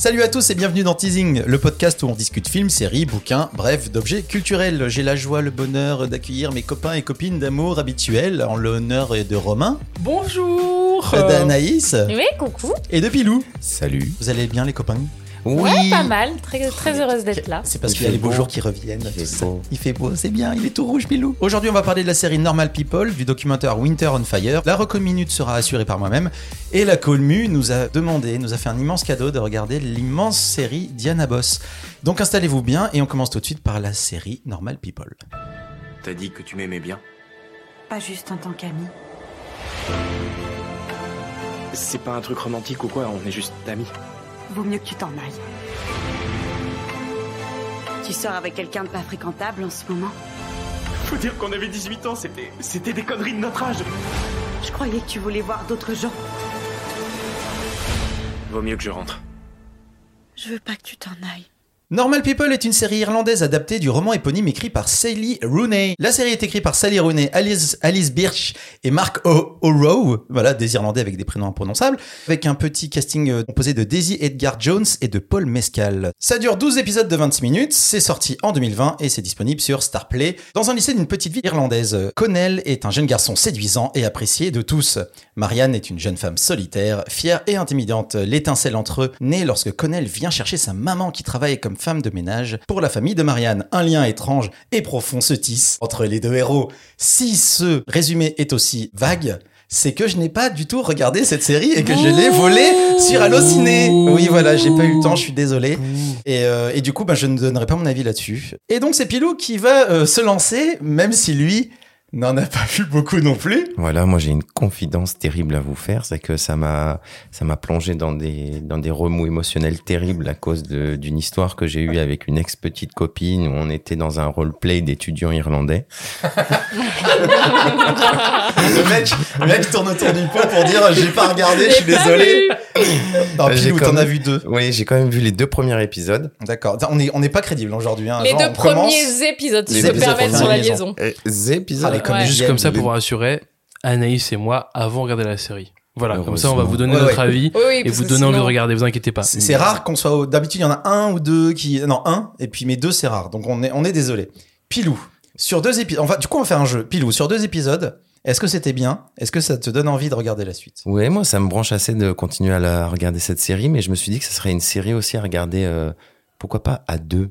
Salut à tous et bienvenue dans Teasing, le podcast où on discute films, séries, bouquins, bref, d'objets culturels. J'ai la joie, le bonheur d'accueillir mes copains et copines d'amour habituels en l'honneur de Romain, Bonjour d'Anaïs Oui, coucou. et de Pilou. Salut. Vous allez bien les copains? Oui. Ouais, pas mal. Très, très heureuse d'être là. C'est parce Il qu'il y a les beaux beau. jours qui reviennent. Il fait beau. Il fait beau, c'est bien, il est tout rouge, Pilou. Aujourd'hui, on va parler de la série Normal People, du documentaire Winter on Fire. La reco minute sera assurée par moi-même. Et la Colmu nous a demandé, nous a fait un immense cadeau de regarder l'immense série Diana Boss. Donc installez-vous bien et on commence tout de suite par la série Normal People. T'as dit que tu m'aimais bien Pas juste en tant qu'ami. C'est pas un truc romantique ou quoi, on est juste amis. Vaut mieux que tu t'en ailles. Tu sors avec quelqu'un de pas fréquentable en ce moment? Faut dire qu'on avait 18 ans, c'était c'était des conneries de notre âge. Je croyais que tu voulais voir d'autres gens. Vaut mieux que je rentre. Je veux pas que tu t'en ailles. Normal People est une série irlandaise adaptée du roman éponyme écrit par Sally Rooney. La série est écrite par Sally Rooney, Alice, Birch et Mark O'Rowe, voilà, des Irlandais avec des prénoms imprononçables, avec un petit casting euh, composé de Daisy Edgar Jones et de Paul Mescal. Ça dure 12 épisodes de 26 minutes, c'est sorti en 2020 et c'est disponible sur Starplay. Dans un lycée d'une petite ville irlandaise, Connell est un jeune garçon séduisant et apprécié de tous. Marianne est une jeune femme solitaire, fière et intimidante. L'étincelle entre eux naît lorsque Connell vient chercher sa maman qui travaille comme femme de ménage pour la famille de Marianne. Un lien étrange et profond se tisse entre les deux héros. Si ce résumé est aussi vague, c'est que je n'ai pas du tout regardé cette série et que je l'ai volée sur Allociné. Oui, voilà, j'ai pas eu le temps, je suis désolé. Et, euh, du coup, bah, je ne donnerai pas mon avis là-dessus. Et donc, c'est Pilou qui va euh, se lancer, même si lui n'en a pas vu beaucoup non plus. Voilà, moi j'ai une confidence terrible à vous faire, c'est que ça m'a ça m'a plongé dans des dans des remous émotionnels terribles à cause d'une histoire que j'ai eue avec une ex petite copine où on était dans un roleplay d'étudiants irlandais. Le mec, le mec tourne autour du pot pour dire j'ai pas regardé, je suis désolé. J'ai t'en as vu deux. Oui, j'ai quand même vu les deux premiers épisodes. D'accord. On n'est on est pas crédible aujourd'hui. Hein. Les Genre, deux on commence- premiers épisodes, si Les je peux permettre sur la la liaison. Euh, Les épisodes. Ah, Juste comme ça pour rassurer, Anaïs et moi avons regardé la série. Voilà, comme ça on va vous donner Ouais, notre ouais. avis Oui, oui, et vous donner envie de regarder, vous inquiétez pas. C'est rare qu'on soit. au- D'habitude, il y en a un ou deux qui. Non, un, et puis mais deux, c'est rare. Donc on est, on est désolé. Pilou, sur deux épisodes. Enfin, du coup, on va faire un jeu. Pilou, sur deux épisodes, est-ce que c'était bien? Est-ce que ça te donne envie de regarder la suite? Ouais, moi ça me branche assez de continuer à la regarder cette série, mais je me suis dit que ce serait une série aussi à regarder, euh, pourquoi pas à deux.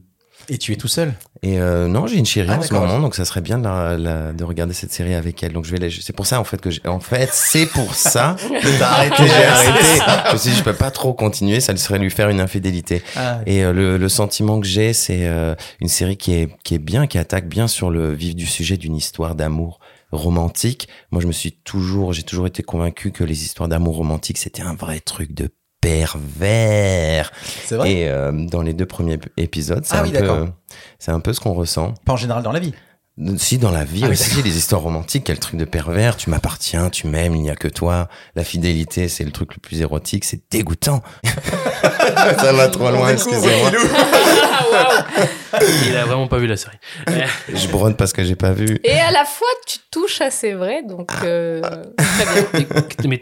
Et tu es tout seul Et euh, non, j'ai une chérie Ah, en ce moment, donc ça serait bien de, la- la- de regarder cette série avec elle. Donc je vais, la- c'est pour ça en fait que j'ai, en fait, c'est pour ça T'as arrêté. que j'ai arrêté. Je me suis dit, je peux pas trop continuer, ça serait lui faire une infidélité. Ah, Et euh, le, le sentiment que j'ai, c'est euh, une série qui est qui est bien, qui attaque bien sur le vif du sujet d'une histoire d'amour romantique. Moi, je me suis toujours, j'ai toujours été convaincu que les histoires d'amour romantique, c'était un vrai truc de pervers. c'est vrai. Et euh, dans les deux premiers ép- épisodes, c'est Ah un oui, peu, c'est un peu ce qu'on ressent. Pas en général dans la vie. Si dans la vie Ah oui, aussi, les histoires romantiques, quel truc de pervers, tu m'appartiens, tu m'aimes, il n'y a que toi. La fidélité, c'est le truc le plus érotique, c'est dégoûtant. Ça va trop loin, excusez-moi. Ah. Il a vraiment pas vu la série. Je bronne parce que j'ai pas vu. Et à la fois, tu touches à c'est vrai, donc euh, très bien. Mais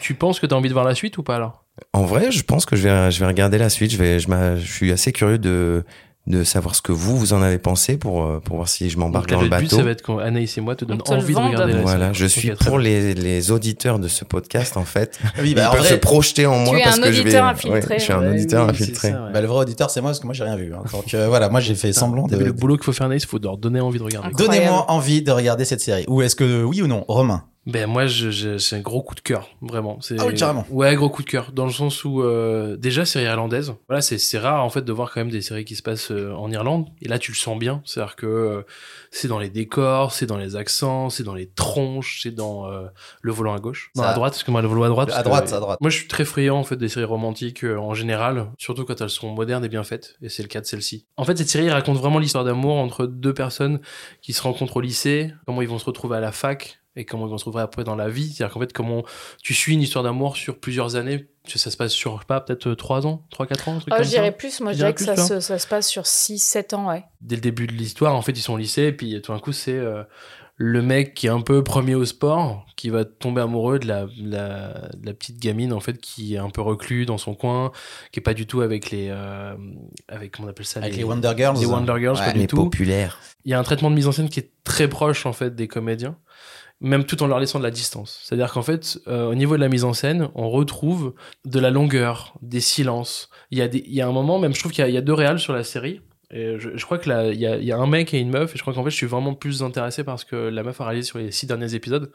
tu penses que t'as envie de voir la suite ou pas alors? En vrai, je pense que je vais, je vais regarder la suite. Je vais, je, m'a- je suis assez curieux de, de savoir ce que vous, vous en avez pensé pour, euh, pour voir si je m'embarque dans le le but, bateau. ça va être qu'Anaïs et moi te donnent envie de regarder la Voilà, je suis pour les, les auditeurs de ce podcast, en fait. Oui, Ils bah, en peuvent se projeter en moi parce un que je vais. auditeur infiltré. Ouais, je suis un auditeur oui, c'est infiltré. ça, ouais. bah, le vrai auditeur, c'est moi, parce que moi, j'ai rien vu. hein. Donc euh, voilà, moi, j'ai fait semblant de. le boulot qu'il faut faire Anaïs, il faut leur donner envie de regarder. Donnez-moi envie de regarder cette série. Ou est-ce que oui ou non, Romain? Ben moi, je, je- c'est un gros coup de cœur, vraiment. C'est- Ah oui, carrément. Ouais, gros coup de cœur, dans le sens où euh, déjà série irlandaise. Voilà, c'est c'est rare en fait de voir quand même des séries qui se passent euh, en Irlande. Et là, tu le sens bien, c'est-à-dire que euh, c'est dans les décors, c'est dans les accents, c'est dans les tronches, c'est dans euh, le volant à gauche, Ça- la droite, parce que moi le volant à droite. À que- droite, à droite. Moi, je suis très friand en fait des séries romantiques en général, surtout quand elles sont modernes et bien faites, et c'est le cas de celle-ci. En fait, cette série raconte vraiment l'histoire d'amour entre deux personnes qui se rencontrent au lycée, comment ils vont se retrouver à la fac et comment ils vont se retrouver après dans la vie. C'est-à-dire qu'en fait, comment tu suis une histoire d'amour sur plusieurs années, ça se passe sur, je sais pas, peut-être 3 ans, 3-4 ans, un truc Oh, comme je ça. dirais plus, moi je dirais que plus, ça toi se, ça se passe sur 6-7 ans, ouais. Dès le début de l'histoire, en fait, ils sont au lycée, et puis tout d'un coup, c'est euh, le mec qui est un peu premier au sport, qui va tomber amoureux de la, la, de la petite gamine en fait qui est un peu reclus dans son coin, qui est pas du tout avec les euh, avec comment on appelle ça Avec les Wonder Girls. les Wonder Girls Ouais. pas du Mais tout. populaire. Il y a un traitement de mise en scène qui est très proche en fait des comédiens, même tout en leur laissant de la distance. C'est-à-dire qu'en fait, euh, au niveau de la mise en scène, on retrouve de la longueur, des silences. Il y a des, il y a un moment même, je trouve qu'il y, a- deux réals sur la série. Et je, crois que là, il y a, un mec et une meuf, et je crois qu'en fait, je suis vraiment plus intéressé parce que la meuf a réalisé sur les six derniers épisodes.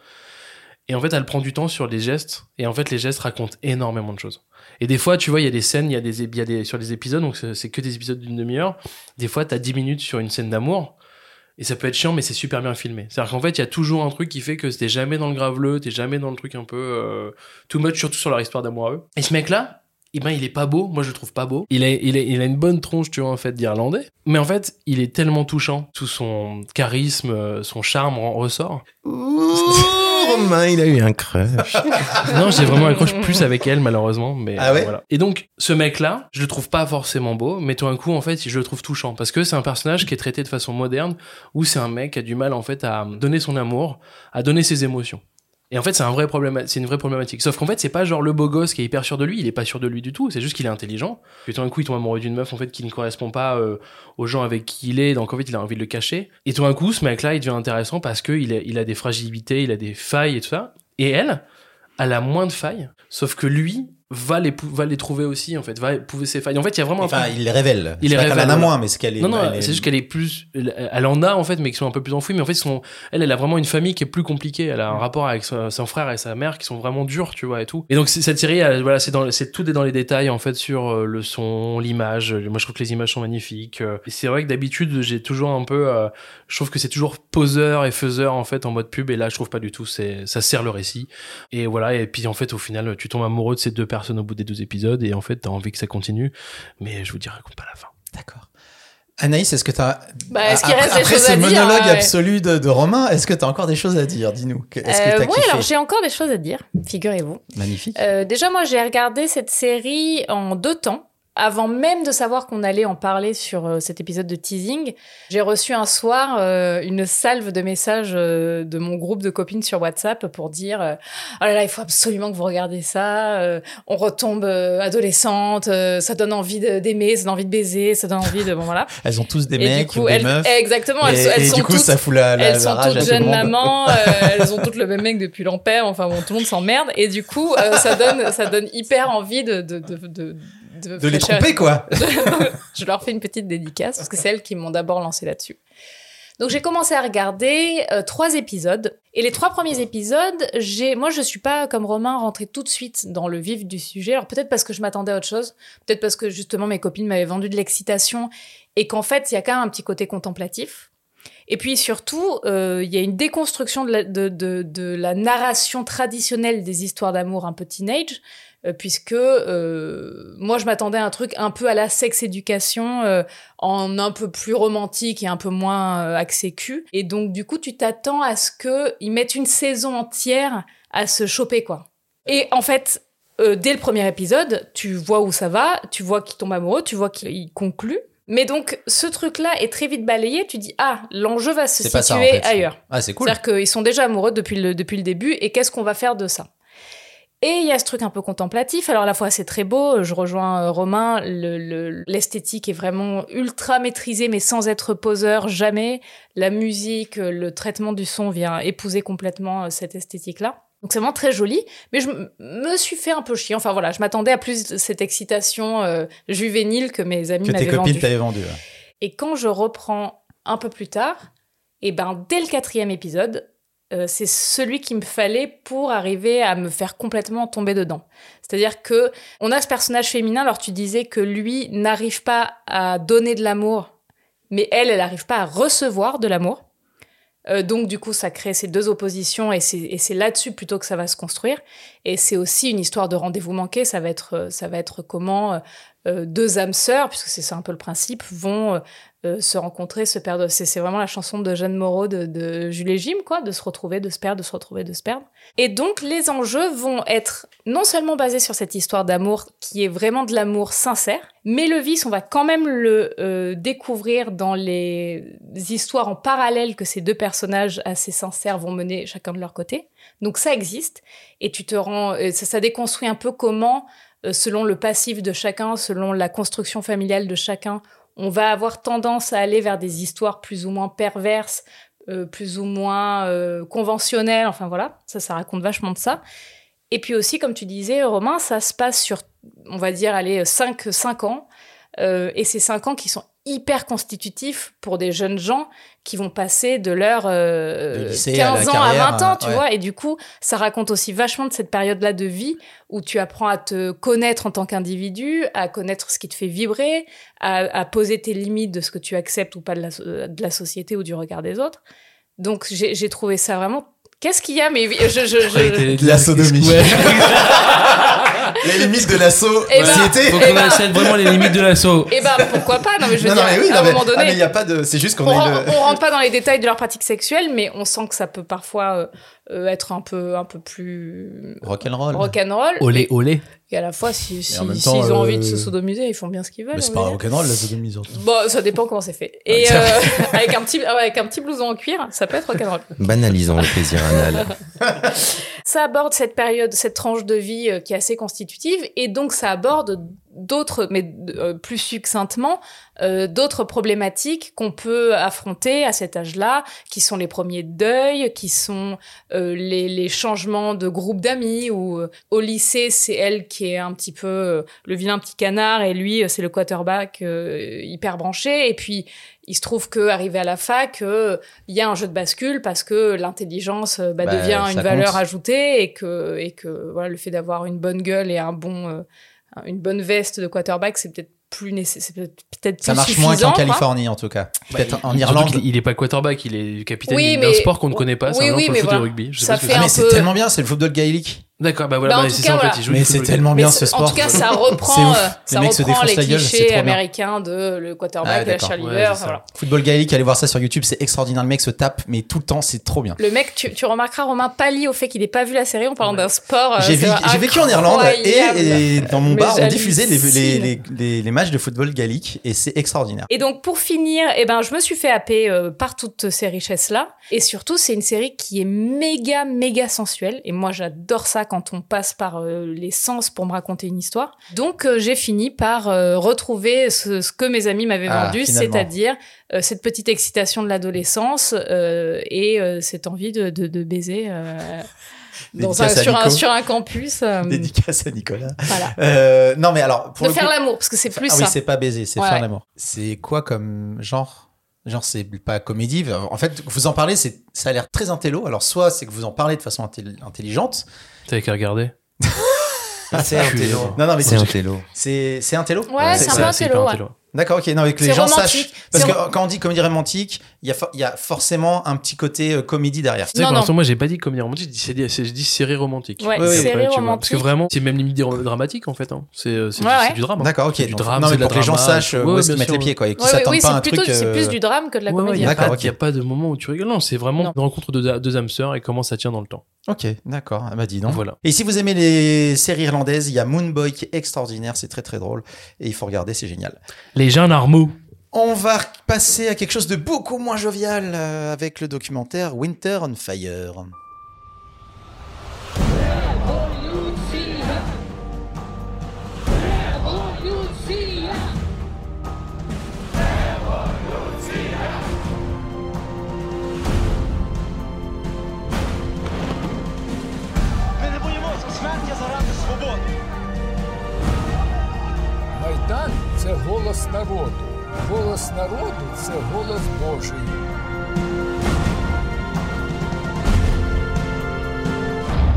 Et en fait, elle prend du temps sur les gestes, et en fait, les gestes racontent énormément de choses. Et des fois, tu vois, il y a des scènes, il y a des, y a des sur des épisodes, donc c'est que des épisodes d'une demi-heure. Des fois, t'as 10 minutes sur une scène d'amour, et ça peut être chiant, mais c'est super bien filmé. C'est-à-dire qu'en fait, il y a toujours un truc qui fait que t'es jamais dans le graveleux, t'es jamais dans le truc un peu euh, too much, surtout sur leur histoire d'amour à eux. Et ce mec-là, eh ben, il est pas beau. Moi, je le trouve pas beau. Il a, il a, il a une bonne tronche, tu vois, en fait, d'Irlandais. Mais en fait, il est tellement touchant. Tout son charisme, euh, son charme en ressort. Romain, il a eu un crush. non, j'ai vraiment accroché plus avec elle, malheureusement. Mais Ah ouais euh, voilà. Et donc, ce mec-là, je le trouve pas forcément beau, mais tout d'un coup, en fait, je le trouve touchant. Parce que c'est un personnage qui est traité de façon moderne, où c'est un mec qui a du mal, en fait, à donner son amour, à donner ses émotions. Et en fait, c'est un vrai problème, c'est une vraie problématique. Sauf qu'en fait, c'est pas genre le beau gosse qui est hyper sûr de lui, il est pas sûr de lui du tout, c'est juste qu'il est intelligent. Puis tout d'un coup, il tombe amoureux d'une meuf, en fait, qui ne correspond pas euh, aux gens avec qui il est, donc en fait, il a envie de le cacher. Et tout d'un coup, ce mec-là, il devient intéressant parce que il a, a des fragilités, il a des failles et tout ça. Et elle, elle a moins de failles, sauf que lui va les, va les trouver aussi, en fait, va éprouver ses failles. En fait, il y a vraiment un Enfin, il les révèle. Il les révèle, en a moins, mais c'est qu'elle est. non, non, elle est- c'est juste qu'elle est plus. Elle elle en a, en fait, mais qui sont un peu plus enfouies. Mais en fait, son, elle, elle a vraiment une famille qui est plus compliquée. Elle a un rapport avec son, son frère et sa mère qui sont vraiment durs, tu vois, et tout. Et donc, cette série, elle, voilà, c'est dans, c'est tout est dans les détails, en fait, sur euh, le son, l'image. Moi, je trouve que les images sont magnifiques. Euh, Et c'est vrai que d'habitude, j'ai toujours un peu. euh, je trouve que c'est toujours poseur et faiseur, en fait, en mode pub. Et là, je trouve pas du tout. C'est, ça sert le récit. Et voilà. Et puis, en fait, au final, tu tombes amoureux de ces deux personnes au bout des deux épisodes. Et en fait, t'as envie que ça continue. Mais je vous dirai raconte pas la fin. D'accord. Anaïs, est-ce que tu as. Bah, est-ce qu'il après, reste des après choses ce à dire, monologue ouais. absolu de, de Romain, est-ce que tu as encore des choses à dire Dis-nous. Que- Est-ce que Euh, tu as ouais, alors j'ai encore des choses à dire, figurez-vous. Magnifique. Euh, déjà, moi, j'ai regardé cette série en deux temps. Avant même de savoir qu'on allait en parler sur euh, cet épisode de teasing, j'ai reçu un soir euh, une salve de messages euh, de mon groupe de copines sur WhatsApp pour dire euh, oh là là, il faut absolument que vous regardiez ça. on retombe adolescente, ça donne envie de- d'aimer, ça donne envie de baiser, ça donne envis de bon voilà. Elles ont tous des Et mecs du ou des elles, meufs. exactement, elles, et, sont- elles et sont du coup, toutes ça fout la, la, elles sont toutes jeunes mamans, elles ont toutes le même mec depuis l'ampère, enfin bon, tout le monde s'emmerde, et du coup, ça donne, ça donne hyper envie de, de, de, de, de, De les tromper, quoi. Je leur fais une petite dédicace, parce que c'est elles qui m'ont d'abord lancé là-dessus. Donc j'ai commencé à regarder euh, trois épisodes et les trois premiers épisodes, j'ai moi je suis pas comme Romain rentrée tout de suite dans le vif du sujet. Alors peut-être parce que je m'attendais à autre chose, peut-être parce que justement mes copines m'avaient vendu de l'excitation et qu'en fait il y a quand même un petit côté contemplatif. Et puis surtout, euh, il y a une déconstruction de la, de, de, de la narration traditionnelle des histoires d'amour un peu teenage, puisque euh, moi je m'attendais à un truc un peu à la sex éducation, euh, en un peu plus romantique et un peu moins euh, axé cul. Et donc du coup, tu t'attends à ce que ils mettent une saison entière à se choper quoi. Et en fait, euh, dès le premier épisode, tu vois où ça va, tu vois qu'il tombe amoureux, tu vois qu'il conclut. Mais donc, ce truc-là est très vite balayé. Tu dis, ah, l'enjeu va se situer pas ça, en fait. ailleurs. Ah, c'est cool. C'est-à-dire qu'ils sont déjà amoureux depuis le, depuis le début, et qu'est-ce qu'on va faire de ça? Et il y a ce truc un peu contemplatif. Alors, à la fois, c'est très beau. Je rejoins euh, Romain. le- le- L'esthétique est vraiment ultra maîtrisée, mais sans être poseur, jamais. La musique, euh, le traitement du son vient épouser complètement euh, cette esthétique-là. Donc c'est vraiment très joli, mais je me suis fait un peu chier. Enfin voilà, je m'attendais à plus de cette excitation euh, juvénile que mes amis Que tes m'avaient copines vendue. t'avaient vendu. ouais. Et quand je reprends un peu plus tard, et ben dès le quatrième épisode, euh, c'est celui qu'il me fallait pour arriver à me faire complètement tomber dedans. C'est-à-dire que on a ce personnage féminin. Alors tu disais que lui n'arrive pas à donner de l'amour, mais elle, elle n'arrive pas à recevoir de l'amour. Euh, donc du coup, ça crée ces deux oppositions et c'est là-dessus plutôt que ça va se construire. Et c'est aussi une histoire de rendez-vous manqué. Ça va être euh, ça va être comment deux âmes sœurs, puisque c'est ça un peu le principe, vont euh, euh, se rencontrer, se perdre. C'est vraiment la chanson de Jeanne Moreau de, de Jules et Jim, quoi, de se retrouver, de se perdre, de se retrouver, de se perdre. Et donc, les enjeux vont être non seulement basés sur cette histoire d'amour qui est vraiment de l'amour sincère, mais le vice, on va quand même le euh, découvrir dans les histoires en parallèle que ces deux personnages assez sincères vont mener chacun de leur côté. Donc ça existe et tu te rends, euh, ça, déconstruit un peu comment, euh, selon le passif de chacun, selon la construction familiale de chacun, on va avoir tendance à aller vers des histoires plus ou moins perverses, euh, plus ou moins euh, conventionnelles. Enfin voilà, ça, ça raconte vachement de ça. Et puis aussi, comme tu disais, Romain, ça se passe sur, on va dire, allez, 5, 5 ans. Euh, et ces 5 ans qui sont hyper constitutifs pour des jeunes gens qui vont passer de leur euh, De lycée à la 15 ans carrière, à 20 ans, tu ouais. vois. Et du coup, ça raconte aussi vachement de cette période-là de vie où tu apprends à te connaître en tant qu'individu, à connaître ce qui te fait vibrer, à, à poser tes limites de ce que tu acceptes ou pas de la, so- de la société ou du regard des autres. Donc, j'ai trouvé ça vraiment... Qu'est-ce qu'il y a Mais je, je, je, De la sodomie. Les limites de l'assaut Eh qu'on ben- accepte vraiment les limites de l'assaut. Eh ben, pourquoi pas? Non, mais je veux Non, dire, non, mais oui, à un mais- moment ah, mais donné, il y a pas de. C'est juste qu'on on, le. on rentre pas dans les détails de leur pratique sexuelle, mais on sent que ça peut parfois euh, euh, être un peu, un peu plus Rock'n'roll. rock'n'roll. Olé, olé. Et à la fois, si, si, s'ils temps, ont euh, envie de se sodomiser, ils font bien ce qu'ils veulent. Mais c'est pas rock'n'roll la sodomie. surtout. Bon, ça dépend comment c'est fait. Et c'est euh, avec un petit, avec un petit blouson en cuir, ça peut être rock'n'roll. Banalisons le plaisir anal. Ça aborde cette période, cette tranche de vie qui est assez constitutive, et donc ça aborde d'autres, mais euh, plus succinctement, euh, d'autres problématiques qu'on peut affronter à cet âge-là, qui sont les premiers deuils, qui sont euh, les, les changements de groupe d'amis, où euh, au lycée, c'est elle qui est un petit peu euh, le vilain petit canard, et lui, euh, c'est le quarterback euh, hyper branché, et puis il se trouve que arrivé à la fac, euh, il y a un jeu de bascule parce que l'intelligence bah, Bah, devient une valeur ajoutée et que et que voilà le fait d'avoir une bonne gueule et un bon euh, une bonne veste de quarterback c'est peut-être plus nécessaire c'est peut-être peut-être Ça marche moins suffisant, qu'en. Californie en tout cas. Peut-être en Irlande. Il est pas quarterback, il est capitaine Oui, d'un sport qu'on ne connaît pas. C'est oui, un oui, mais le foot voilà. rugby. Je sais Ça pas ce que fait Ah un mais c'est tellement bien, c'est le football gaélique. D'accord, bah voilà, Bah, en bah, c'est ça en voilà. fait. il joue Mais c'est football. tellement bien ce en sport. tout cas ça C'est reprend ouf. euh, Les ça se reprend les gueule, clichés bien. américains de le quarterback Ah, et la cheerleader Ouais, voilà. Football gaélique, allez voir ça sur YouTube, c'est extraordinaire. Le mec se tape, mais tout le temps, c'est trop bien. le mec tu, tu remarqueras Romain pâlit au fait qu'il n'ait pas vu la série en parlant d'un sport euh, J'ai vécu en Irlande et, dans mon Mais bar, on diffusait les, les, les, les, les matchs de football gaélique et c'est extraordinaire. Et donc pour finir, eh ben je me suis fait happer euh, par toutes ces richesses là et surtout c'est une série qui est méga méga sensuelle et moi j'adore ça quand on passe par euh, les sens pour me raconter une histoire. Donc euh, j'ai fini par euh, retrouver ce, ce que mes amis m'avaient Ah, vendu, c'est-à-dire cette petite excitation de l'adolescence et cette envie de, de, de baiser dans un, sur, un, Nico. sur un campus. euh, Dédicace à Nicolas. voilà. Euh, non, mais alors, pour de le faire coup- l'amour parce que c'est plus ah ça. oui, c'est pas baiser, c'est Ouais, faire l'amour. C'est quoi comme genre? Genre, c'est pas comédie. En fait, vous en parlez, ça a l'air très intello. Alors, soit c'est que vous en parlez de façon intelli- intelligente. T'avais qu'à regarder. C'est un télo. Non, non, mais C'est un télo. c'est, c'est intello. Ouais, c'est un peu un télo. D'accord, ok. Non, avec que les gens romantique. sachent. Parce que quand on dit comédie romantique, il y a, for- il y a forcément un petit côté euh, comédie derrière. Tu sais, Non, non. moi, j'ai pas dit comédie romantique, dit, j'ai dit série romantique. Ouais, Oui, oui, série romantique. Parce que vraiment, c'est même limite dra- dramatique, en fait. hein. C'est euh, Ouais, du, ouais. c'est du drame. hein. D'accord, ok. Du Donc, drame, non, c'est mais de la pour que les gens drama, sachent euh, ouais, où est-ce qu'ils mettent les pieds, quoi, et qu'ils Ouais, ouais, s'attendent oui, pas à un truc. c'est plus du drame que de la Ouais, ouais, comédie. Il n'y a, D'accord, pas- ok. y a pas de moment où tu rigoles. Non, c'est vraiment une rencontre de deux, deux âmes sœurs et comment ça tient dans le temps. Ok, d'accord. Ah bah dis donc. Voilà. Et si vous aimez les séries irlandaises, il y a Moonboy qui est extraordinaire, c'est très très drôle et il faut regarder, c'est génial. Les gens normaux. On va passer à quelque chose de beaucoup moins jovial euh, avec le documentaire Winter on Fire. голос народу. Голос народу це голос Божий.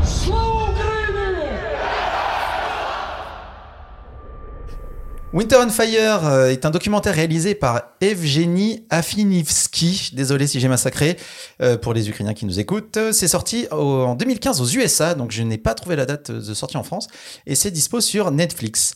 Слава Україні! Winter on Fire euh, est un documentaire réalisé par Evgeny Afinivsky. Désolé si j'ai massacré euh, pour les Ukrainiens qui nous écoutent. C'est sorti au- en 2015 aux USA, donc je n'ai pas trouvé la date de sortie en France. Et c'est dispo sur Netflix.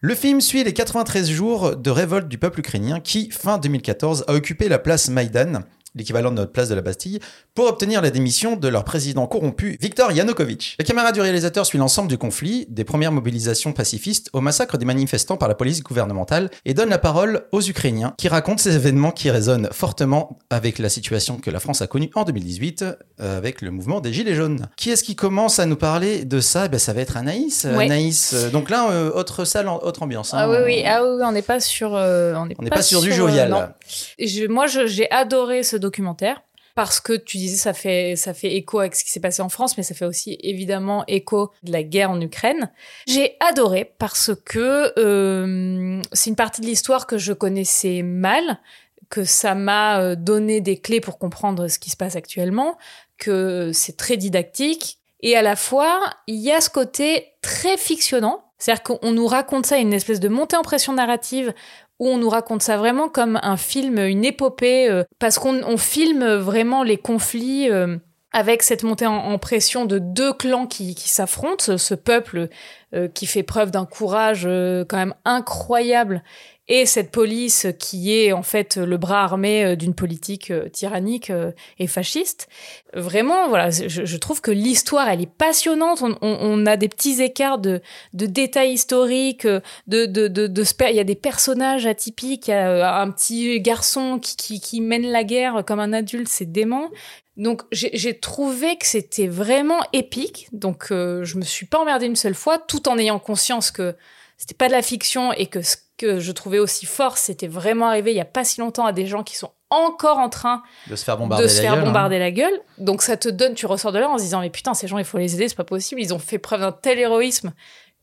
Le film suit les 93 jours de révolte du peuple ukrainien qui, fin 2014, a occupé la place Maïdan, l'équivalent de notre place de la Bastille, pour obtenir la démission de leur président corrompu, Viktor Yanukovych. La caméra du réalisateur suit l'ensemble du conflit, des premières mobilisations pacifistes au massacre des manifestants par la police gouvernementale, et donne la parole aux Ukrainiens qui racontent ces événements qui résonnent fortement avec la situation que la France a connue en 2018 euh, avec le mouvement des Gilets jaunes. Qui est-ce qui commence à nous parler de ça? Ben, Ça va être Anaïs. Ouais. Anaïs, euh, donc là, euh, autre salle, autre ambiance. hein. Ah oui, oui, ah oui, on n'est pas sur. euh, on n'est pas, sur du je- moi, j'ai adoré ce parce que tu disais ça fait ça fait écho avec ce qui s'est passé en France, mais ça fait aussi évidemment écho de la guerre en Ukraine. J'ai adoré parce que euh, c'est une partie de l'histoire que je connaissais mal, que ça m'a euh, donné des clés pour comprendre ce qui se passe actuellement, que c'est très didactique et à la fois il y a ce côté très fictionnant. C'est-à-dire qu'on nous raconte ça, une espèce de montée en pression narrative où on nous raconte ça vraiment comme un film, une épopée, euh, parce qu'on on filme vraiment les conflits euh, avec cette montée en, pression de deux clans qui, s'affrontent, ce, peuple euh, qui fait preuve d'un courage quand même incroyable, et cette police qui est en fait le bras armé euh, d'une politique euh, tyrannique euh, et fasciste. Vraiment, voilà, je, trouve que l'histoire, elle est passionnante. On, a des petits écarts de, détails historiques, de, de, de, il y a des personnages atypiques, il y a un petit garçon qui, mène la guerre comme un adulte, c'est dément. Donc j'ai trouvé que c'était vraiment épique. Donc euh, je me suis pas emmerdée une seule fois, tout en ayant conscience que c'était pas de la fiction et que ce que je trouvais aussi fort, c'était vraiment arrivé il y a pas si longtemps à des gens qui sont encore en train De se faire bombarder de se la faire gueule, hein. bombarder la gueule. Donc ça te donne, tu ressors de là en se disant mais putain ces gens il faut les aider, c'est pas possible. Ils ont fait preuve d'un tel héroïsme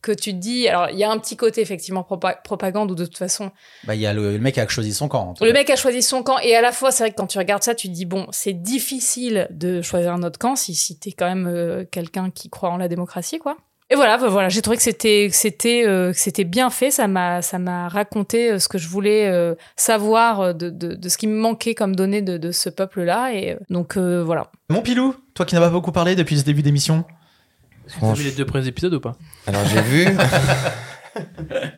que tu te dis. Alors il y a un petit côté effectivement propa- propagande où de toute façon Bah, il y a le, le mec qui a choisi son camp. en tout le cas. mec a choisi son camp et à la fois c'est vrai que quand tu regardes ça tu te dis bon c'est difficile de choisir un autre camp si si t'es quand même euh, quelqu'un qui croit en la démocratie quoi. Et voilà, bah, voilà, j'ai trouvé que c'était que c'était euh, que c'était bien fait. Ça m'a ça m'a raconté euh, ce que je voulais euh, savoir de, de, de ce qui me manquait comme données de, de ce peuple-là. Et donc euh, voilà. Mon Pilou, toi qui n'as pas beaucoup parlé depuis ce début d'émission. T'as vu les deux premiers épisodes ou pas? Alors j'ai vu.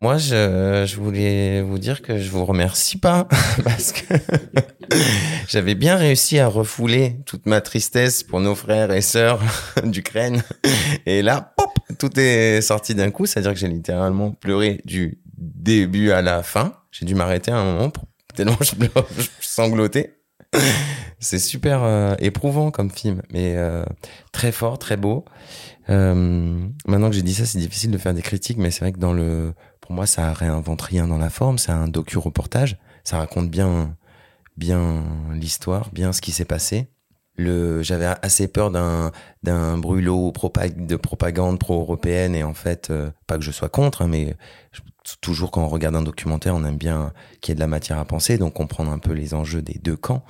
Moi, je, je voulais vous dire que je vous remercie pas parce que j'avais bien réussi à refouler toute ma tristesse pour nos frères et sœurs d'Ukraine. Et là, pop, tout est sorti d'un coup. C'est-à-dire que j'ai littéralement pleuré du début à la fin. J'ai dû m'arrêter à un moment pour tellement je, sanglotais. C'est super euh, éprouvant comme film, mais euh, très fort, très beau. Euh, maintenant que j'ai dit ça, c'est difficile de faire des critiques, mais c'est vrai que dans le, pour moi, ça réinvente rien dans la forme. C'est un docu-reportage. Ça raconte bien, bien l'histoire, bien ce qui s'est passé. Le, j'avais assez peur d'un, d'un brûlot de propagande pro-européenne et en fait, euh, pas que je sois contre, hein, mais toujours quand on regarde un documentaire, on aime bien qu'il y ait de la matière à penser, donc comprendre un peu les enjeux des deux camps.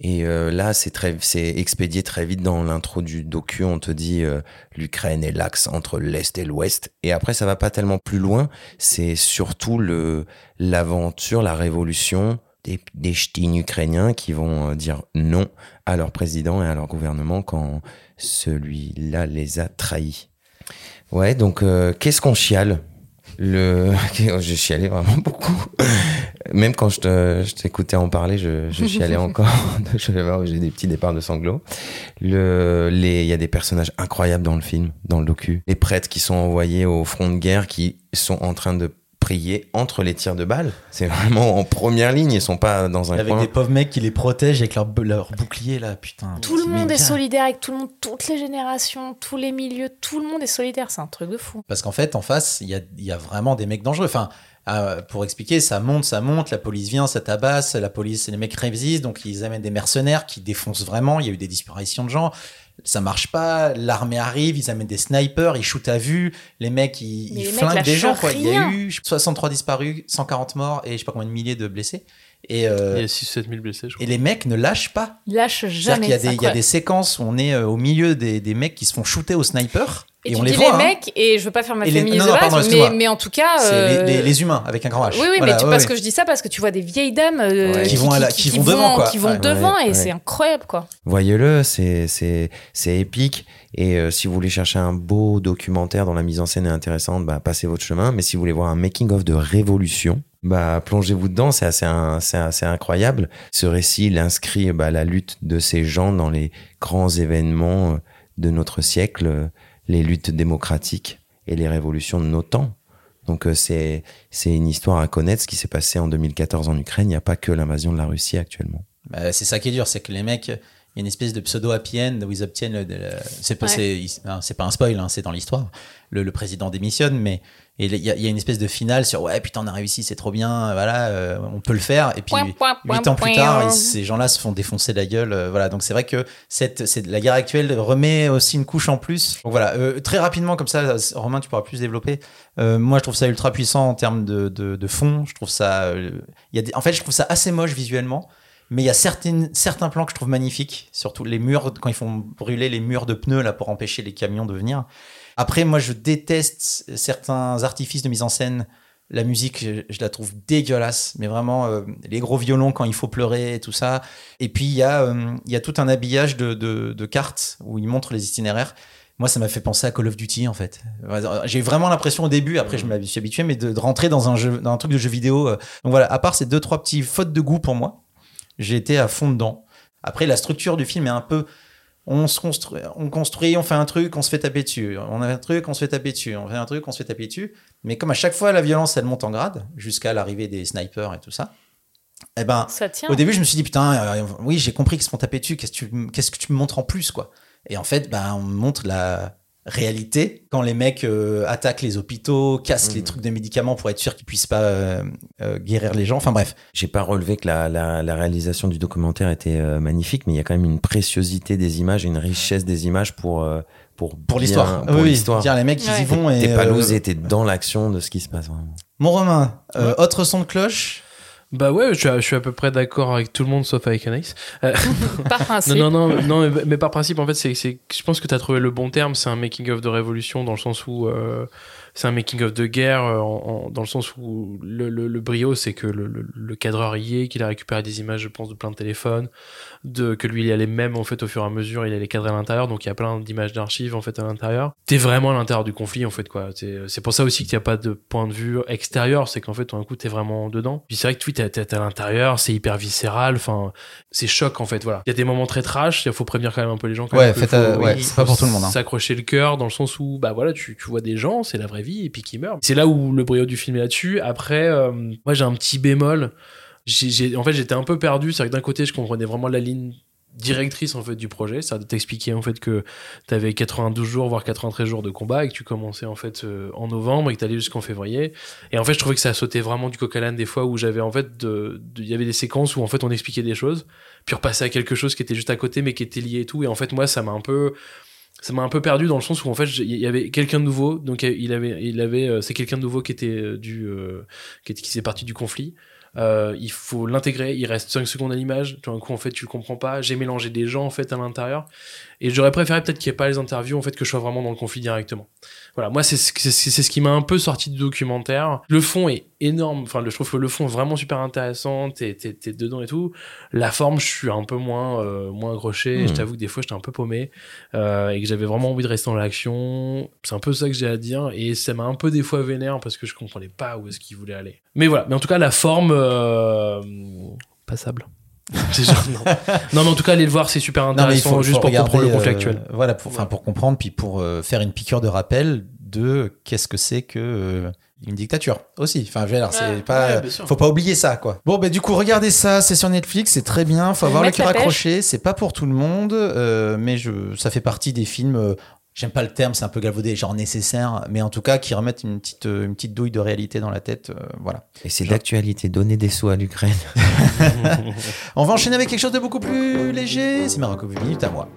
Et euh, là, c'est très, c'est expédié très vite dans l'intro du docu. On te dit euh, l'Ukraine est l'axe entre l'est et l'ouest. Et après, ça va pas tellement plus loin. C'est surtout le l'aventure, la révolution des, des ukrainiens qui vont euh, dire non à leur président et à leur gouvernement quand celui-là les a trahis. Ouais, donc euh, qu'est-ce qu'on chiale? Le... J'ai chialé vraiment beaucoup. Même quand je t'écoutais en parler, je, je chialais encore. je vais voir, j'ai des petits départs de sanglots. Le, les, il y a des personnages incroyables dans le film, dans le docu. Les prêtres qui sont envoyés au front de guerre, qui sont en train de prier entre les tirs de balles. C'est vraiment en première ligne. Ils sont pas dans un Avec coin. des pauvres mecs qui les protègent avec leur, leur bouclier là, putain. Tout le monde est solidaire avec tout le monde, toutes les générations, tous les milieux, tout le monde est solidaire. C'est un truc de fou. Parce qu'en fait, en face, il y a, il y a vraiment des mecs dangereux. Enfin, euh, pour expliquer, ça monte, ça monte, la police vient, ça tabasse, la police, les mecs résistent, donc ils amènent des mercenaires qui défoncent vraiment. Il y a eu des disparitions de gens. Ça marche pas, l'armée arrive, ils amènent des snipers, ils shootent à vue, les mecs ils, ils les flinguent des gens quoi. Il y a eu 63 disparus, 140 morts et je sais pas combien de milliers de blessés. Et, euh, Il y a 6-7 000 blessés, je crois. et les mecs ne lâchent pas. Ils lâchent C'est-à-dire jamais. qu'il y a des, il y a des séquences où on est euh, au milieu des, des mecs qui se font shooter au sniper Et, Et tu on dis les les, voit, hein. mecs, et je veux pas faire ma les- féministe de non, base, pardon, mais, en tout cas. C'est euh, les, les- les humains avec un grand H. Oui, oui, Voilà, mais tu, ouais, parce ouais. que je dis ça parce que tu vois des vieilles dames euh, Ouais. Qui vont à la- qui vont devant, quoi. Qui vont Ouais. devant Ouais, et ouais. c'est incroyable, quoi. Voyez-le, c'est c'est c'est épique. Et euh, si vous voulez chercher un beau documentaire dont la mise en scène est intéressante, bah passez votre chemin. Mais si vous voulez voir un making of de Révolution, bah plongez-vous dedans. C'est assez assez incroyable. Ce récit, il inscrit bah, la lutte de ces gens dans les grands événements euh, de notre siècle, euh, les luttes démocratiques et les révolutions de nos temps. Donc euh, c'est c'est une histoire à connaître. Ce qui s'est passé en 2014 en Ukraine, il n'y a pas que l'invasion de la Russie actuellement. Bah, c'est ça qui est dur, c'est que les mecs, il y a une espèce de pseudo happy end où ils obtiennent. le- le- c'est pas, Ouais. c'est, hein, c'est pas un spoil, hein, c'est dans l'histoire. Le, le président démissionne, mais et il y, a, il y a une espèce de finale sur ouais putain on a réussi, c'est trop bien, voilà, euh, on peut le faire. Et puis huit ans plus tard, ils- ces gens-là se font défoncer la gueule. euh, voilà, donc c'est vrai que cette, c'est, la guerre actuelle remet aussi une couche en plus. Donc voilà, euh, très rapidement comme ça, Romain, tu pourras plus développer. Euh, moi, je trouve ça ultra puissant en termes de, de, de fond. Je trouve ça, euh, y a des, en fait, je trouve ça assez moche visuellement. Mais il y a certaines, certains plans que je trouve magnifiques, surtout les murs, quand ils font brûler les murs de pneus là pour empêcher les camions de venir. Après, moi, je déteste certains artifices de mise en scène. La musique, je, je la trouve dégueulasse, mais vraiment, euh, les gros violons quand il faut pleurer et tout ça. Et puis, il y, a, euh, il y a tout un habillage de, de, de cartes où ils montrent les itinéraires. Moi, ça m'a fait penser à Call of Duty, en fait. J'ai vraiment l'impression au début, après, je me suis habitué, mais de, de rentrer dans un, jeu, dans un truc de jeu vidéo. euh. Donc voilà, à part ces deux, trois petits fautes de goût pour moi, j'ai été à fond dedans. Après, la structure du film est un peu. On se construit, on construit, on fait un truc, on se fait taper dessus. On a un truc, on se fait taper dessus. On fait un truc, on se fait taper dessus. Mais comme à chaque fois, la violence, elle monte en grade, jusqu'à l'arrivée des snipers et tout ça. Eh ben, Ça tient. au début, je me suis dit, putain, euh, oui, j'ai compris qu'ils se font taper dessus. Qu'est-ce que tu, qu'est-ce que tu me montres en plus, quoi? Et en fait, ben, on me montre la réalité quand les mecs euh, attaquent les hôpitaux, cassent les trucs de médicaments pour être sûr qu'ils puissent pas euh, euh, guérir les gens. Enfin bref, J'ai pas relevé que la, la, la réalisation du documentaire était euh, magnifique, mais il y a quand même une préciosité des images, une richesse des images pour euh, pour pour l'histoire. Pour Oui, l'histoire. Dire les mecs ils y vont et T'es pas euh, lousé, t'es dans l'action de ce qui se passe. Vraiment. Mon Romain, euh, autre son de cloche? Bah ouais, je suis, à, je suis à peu près d'accord avec tout le monde sauf avec Anaïs. Euh, Par principe. non, non, non, non mais, mais par principe, en fait, c'est, c'est, je pense que tu as trouvé le bon terme. C'est un making-of de révolution dans le sens où euh, c'est un making-of de guerre, euh, en- en- dans le sens où le, le, le brio, c'est que le, le, le cadreur y est, qu'il a récupéré des images, je pense, de plein de téléphones, de, que lui, il allait même, en fait, au fur et à mesure, il allait cadrer à l'intérieur, donc il y a plein d'images d'archives, en fait, à l'intérieur. T'es vraiment à l'intérieur du conflit, en fait, quoi. C'est pour ça aussi qu'il n'y a pas de point de vue extérieur, c'est qu'en fait, tout d'un coup, t'es vraiment dedans. Puis c'est vrai que tu t'es t'es à l'intérieur, c'est hyper viscéral, enfin, c'est choc, en fait, voilà. Il y a des moments très trash, il faut prévenir quand même un peu les gens. Quand Ouais, faites, faut- euh, ouais, c'est pas pour tout le monde, hein. S'accrocher le cœur dans le sens où, bah voilà, tu, tu vois des gens, c'est la vraie vie, et puis qui meurent. C'est là où le brio du film est là-dessus. Après, euh, moi, j'ai un petit bémol. En fait, j'étais un peu perdu. C'est que d'un côté, je comprenais vraiment la ligne directrice en fait du projet. Ça t'expliquer en fait que tu avais 92 jours voire 93 jours de combat et que tu commençais en fait euh, en novembre et que tu allais jusqu'en février. Et en fait je trouvais que ça sautait vraiment du coq à des fois où j'avais en fait de- de- il y avait des séquences où en fait on expliquait des choses puis repasser à quelque chose qui était juste à côté mais qui était lié et tout. Et en fait moi ça m'a un peu ça m'a un peu perdu dans le sens où en fait il y avait quelqu'un de nouveau. Donc il avait il avait euh, c'est quelqu'un de nouveau qui était euh, du qui, qui du conflit euh, il faut l'intégrer, il reste 5 secondes à l'image, tout d'un coup en fait tu le comprends pas, j'ai mélangé des gens en fait à l'intérieur, et j'aurais préféré peut-être qu'il n'y ait pas les interviews, en fait que je sois vraiment dans le conflit directement. Voilà, moi c'est ce, c'est, c'est ce qui m'a un peu sorti du documentaire. Le fond est énorme, enfin je trouve que le fond est vraiment super intéressant, t'es, t'es, t'es dedans et tout. La forme, je suis un peu moins, euh, moins accroché, Hmm. je t'avoue que des fois j'étais un peu paumé, euh, et que j'avais vraiment envie de rester dans l'action. C'est un peu ça que j'ai à dire, et ça m'a un peu des fois vénère parce que je comprenais pas où est-ce qu'il voulait aller. Mais voilà, mais en tout cas la forme... euh, passable. C'est genre, non. non, mais en tout cas, allez le voir, c'est super Non, mais il intéressant, faut juste faut pour regarder, comprendre le conflit euh, actuel. Voilà, pour, enfin, pour comprendre, puis pour euh, faire une piqûre de rappel de qu'est-ce que c'est que euh, une dictature aussi. Enfin, je veux dire, c'est Ouais, pas, ouais, faut pas oublier ça, quoi. Bon, ben du coup, regardez ça, c'est sur Netflix, c'est très bien. Faut Faut avoir le cœur accroché. C'est pas pour tout le monde, euh, mais je, ça fait partie des films. J'aime pas le terme, c'est un peu galvaudé, genre nécessaire, mais en tout cas qui remettent une petite, euh, une petite douille de réalité dans la tête. euh, voilà. Et c'est d'actualité, donner des sous à l'Ukraine. On va enchaîner avec quelque chose de beaucoup plus léger. C'est Marocco minute à moi.